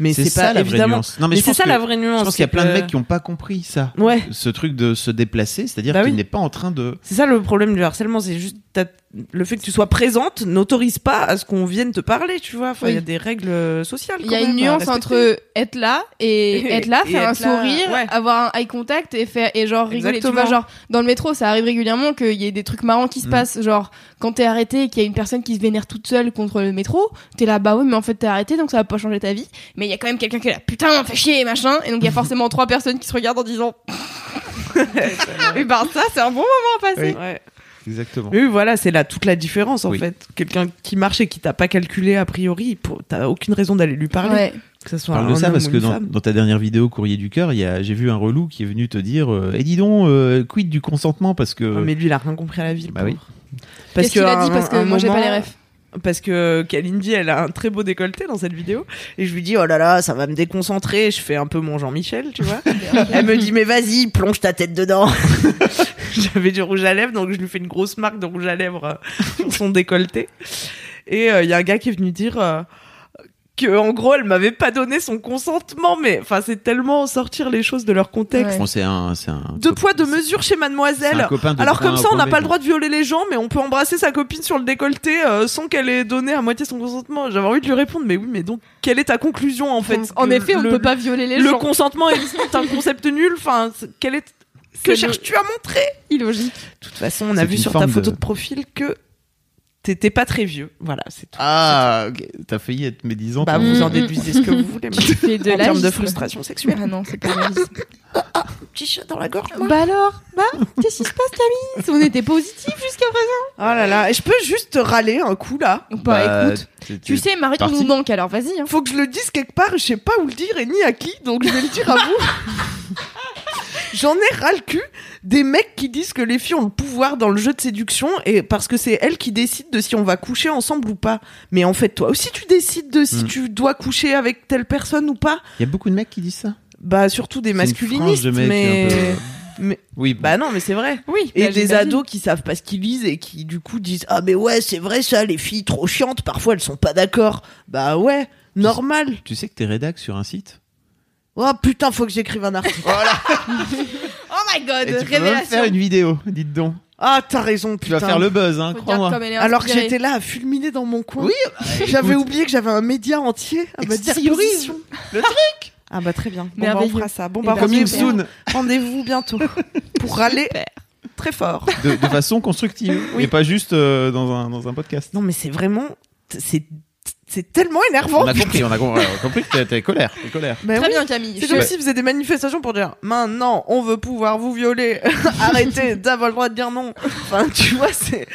Mais c'est pas la vraie évidemment. nuance. Non, mais, c'est pense ça que- la vraie nuance. Je pense qu'il y a plein de mecs qui ont pas compris ça. Ouais. Ce truc de se déplacer, c'est-à-dire Bah qu'il oui. n'est pas en train de. C'est ça le problème du harcèlement, c'est juste le fait que tu sois présente n'autorise pas à ce qu'on vienne te parler, tu vois. Enfin, il y a des règles sociales. Il y a une nuance entre être là et *laughs* Et- être là, et faire un sourire, ouais. avoir un eye contact et faire et genre rigoler. Tu vois, genre dans le métro, ça arrive régulièrement qu'il y ait des trucs marrants qui se Mm. passent. Genre quand t'es arrêté et qu'il y a une personne qui se vénère toute seule contre le métro, t'es là, bah oui, mais en fait t'es arrêté donc ça va pas changer ta vie. Mais il y a quand même quelqu'un qui est là, putain, fais chier, machin. Et donc il y a forcément trois personnes qui se regardent en disant. *laughs* *laughs* et ben ça, c'est un bon moment à passer. Ouais. Exactement. Mais oui, voilà, c'est là toute la différence en Oui. fait. Quelqu'un qui marche et qui t'a pas calculé a priori, pour- t'as aucune raison d'aller lui parler. Ouais. Que ce soit parle de un ça homme parce que dans, ta dernière vidéo Courrier du cœur, j'ai vu un relou qui est venu te dire euh, Eh dis donc, euh, quid du consentement? Parce que. Ah, mais lui, il a rien compris à la vie. Bah oui. Parce a dit Parce que moi j'ai pas les refs. Parce que Kalindi, elle a un très beau décolleté dans cette vidéo. Et je lui dis, oh là là, ça va me déconcentrer. Je fais un peu mon Jean-Michel, tu vois. *laughs* elle me dit, mais vas-y, plonge ta tête dedans. *laughs* J'avais du rouge à lèvres, donc je lui fais une grosse marque de rouge à lèvres euh, sur son décolleté. Et il y a un gars qui est venu dire euh, que, en gros, elle m'avait pas donné son consentement. Mais enfin, c'est tellement sortir les choses de leur contexte. Ouais. Bon, c'est un, c'est un. Deux poids, deux mesures chez Mademoiselle. de Alors comme ça, on n'a pas le droit de violer les gens, mais on peut embrasser sa copine sur le décolleté euh, sans qu'elle ait donné à moitié son consentement. J'avais envie de lui répondre, mais oui, mais donc quelle est ta conclusion en fait? En effet, on ne le- peut pas violer les Le gens. consentement est *laughs* un concept nul. Enfin, c'est- quel est que le- cherches-tu à montrer? Illogique. De toute façon, on a vu sur ta photo de- de point que t'étais pas très vieux. Voilà, c'est tout. Ah, ok. t'as failli être médisante. Bah, vous en déduisez ce que vous voulez. *laughs* mais Tu fais de en termes de frustration sexuelle. Ah non, c'est pas réaliste. *laughs* Petit chat dans la gorge. moi. Bah alors Bah Qu'est-ce qui se passe Camille On était positif jusqu'à présent Oh là là, et je peux juste râler un coup là Bah, Bah, écoute, tu sais, Marie, on nous manque alors vas-y. Hein. faut que je le dise quelque part, je sais pas où le dire et ni à qui, donc je vais le dire à vous. *laughs* J'en ai ras le cul des mecs qui disent que les filles ont le pouvoir dans le jeu de séduction et parce que c'est elles qui décident de si on va coucher ensemble ou pas. Mais en fait, toi aussi, tu décides de si Mm. tu dois coucher avec telle personne ou pas. Il y a beaucoup de mecs qui disent ça. Bah, surtout des masculinistes, de mecs mais... mais- Oui, Bah non, mais c'est vrai. Oui. Et bah, des ados qui savent pas ce qu'ils lisent et qui du coup disent ah mais ouais c'est vrai ça les filles trop chiantes parfois elles sont pas d'accord bah ouais normal tu sais que t'es rédac sur un site oh putain faut que j'écrive un article Oh *laughs* Oh my god, Et tu peux même révélation. faire une vidéo, dites donc. Ah, t'as raison, Tu putain. vas faire le buzz, hein, Faut dire crois-moi. comme elle est Alors que inspirée. j'étais là à fulminer dans mon coin. Oui, J'avais écoute. oublié que j'avais un média entier à ma Extériorise disposition. le *laughs* Ah bah très bien. Bon, bah, on Merveilleux. fera ça. Bon bah ben, Coming rendez-vous- soon, Rendez-vous bientôt *laughs* pour râler très fort. de, de façon constructive, Oui. et pas juste euh, dans, un, dans un podcast. Non mais c'est vraiment c'est c'est tellement énervant. On a compris, on a a compris que t'es- t'es colère, t'es colère. Bah Très oui. bien Camille. C'est Je- comme s'ils faisaient des manifestations pour dire maintenant on veut pouvoir vous violer, *laughs* arrêtez d'avoir le droit de dire non. Enfin tu vois c'est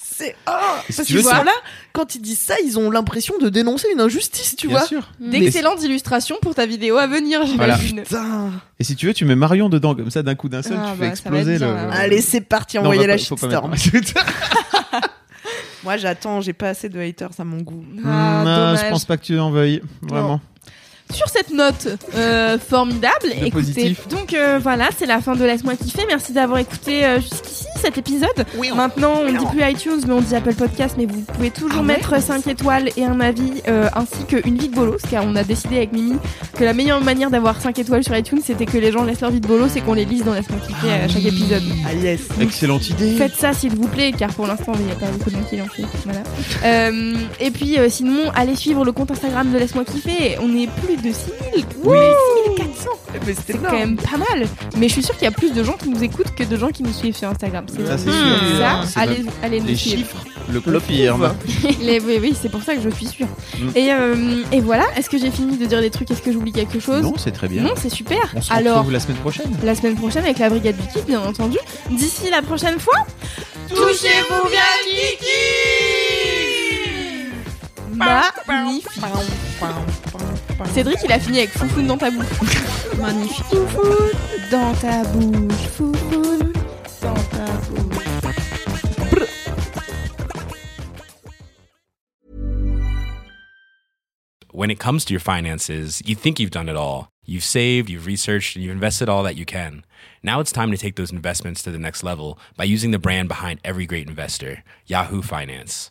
c'est si parce tu qu'ils veux, sont c'est- là quand ils disent ça ils ont l'impression de dénoncer une injustice tu Bien vois. sûr. D'excellentes illustrations pour ta vidéo à venir, Voilà. j'imagine. Putain. Et si tu veux, tu mets Marion dedans, comme ça, d'un coup d'un seul, Ah, tu fais bah, ça va être exploser bien, le. là. Allez c'est parti Non, on envoyez la pas- faut pas shitstorm. mettre- *laughs* *laughs* Moi j'attends j'ai pas assez de haters à mon goût. Ah, non, dommage. je pense pas que tu en veuilles, vraiment. Sur cette note euh, formidable, écoutez. positif. Donc euh, voilà, c'est la fin de Laisse-moi kiffer. Merci d'avoir écouté euh, jusqu'ici cet épisode. Maintenant, on dit plus iTunes, mais on dit Apple Podcast. Mais vous pouvez toujours Ah ouais mettre 5 étoiles et un avis, euh, ainsi qu'une vie de bolos, car on a décidé avec Mimi que la meilleure manière d'avoir 5 étoiles sur iTunes, c'était que les gens laissent leur vie de bolos et qu'on les lise dans Laisse-moi kiffer à chaque épisode. Ah yes. Excellente idée. Faites ça s'il vous plaît, car pour l'instant il n'y a pas beaucoup de monde qui l'ont fait. Voilà. Euh, et puis euh, sinon, allez suivre le compte Instagram de Laisse-moi kiffer. On est plus de 6000. Oui, 6400. Mais c'était C'est quand même pas mal. Mais je suis sûre qu'il y a plus de gens qui nous écoutent que de gens qui nous suivent sur Instagram. C'est Ça, c'est sûr. Ça, C'est allez, allez nous Les suivre. chiffres le confirment. *laughs* Les- oui, oui, c'est pour ça que je suis sûre. Mm. Et, euh, et voilà. Est-ce que j'ai fini de dire des trucs? Est-ce que j'oublie quelque chose? Non, c'est très bien. Non, c'est super. On se Alors, retrouve la semaine prochaine. la semaine prochaine avec la brigade du bien entendu. D'ici la prochaine fois, touchez-vous bien Kiki Magnifique. Cédric, il a fini avec foufoune dans ta bouche. *laughs* Magnifique. Foufoune dans ta bouche. Foufoune dans ta bouche. When it comes to your finances, you think you've done it all. You've saved, you've researched, and you've invested all that you can. Now it's time to take those investments to the next level by using the brand behind every great investor, Yahoo Finance.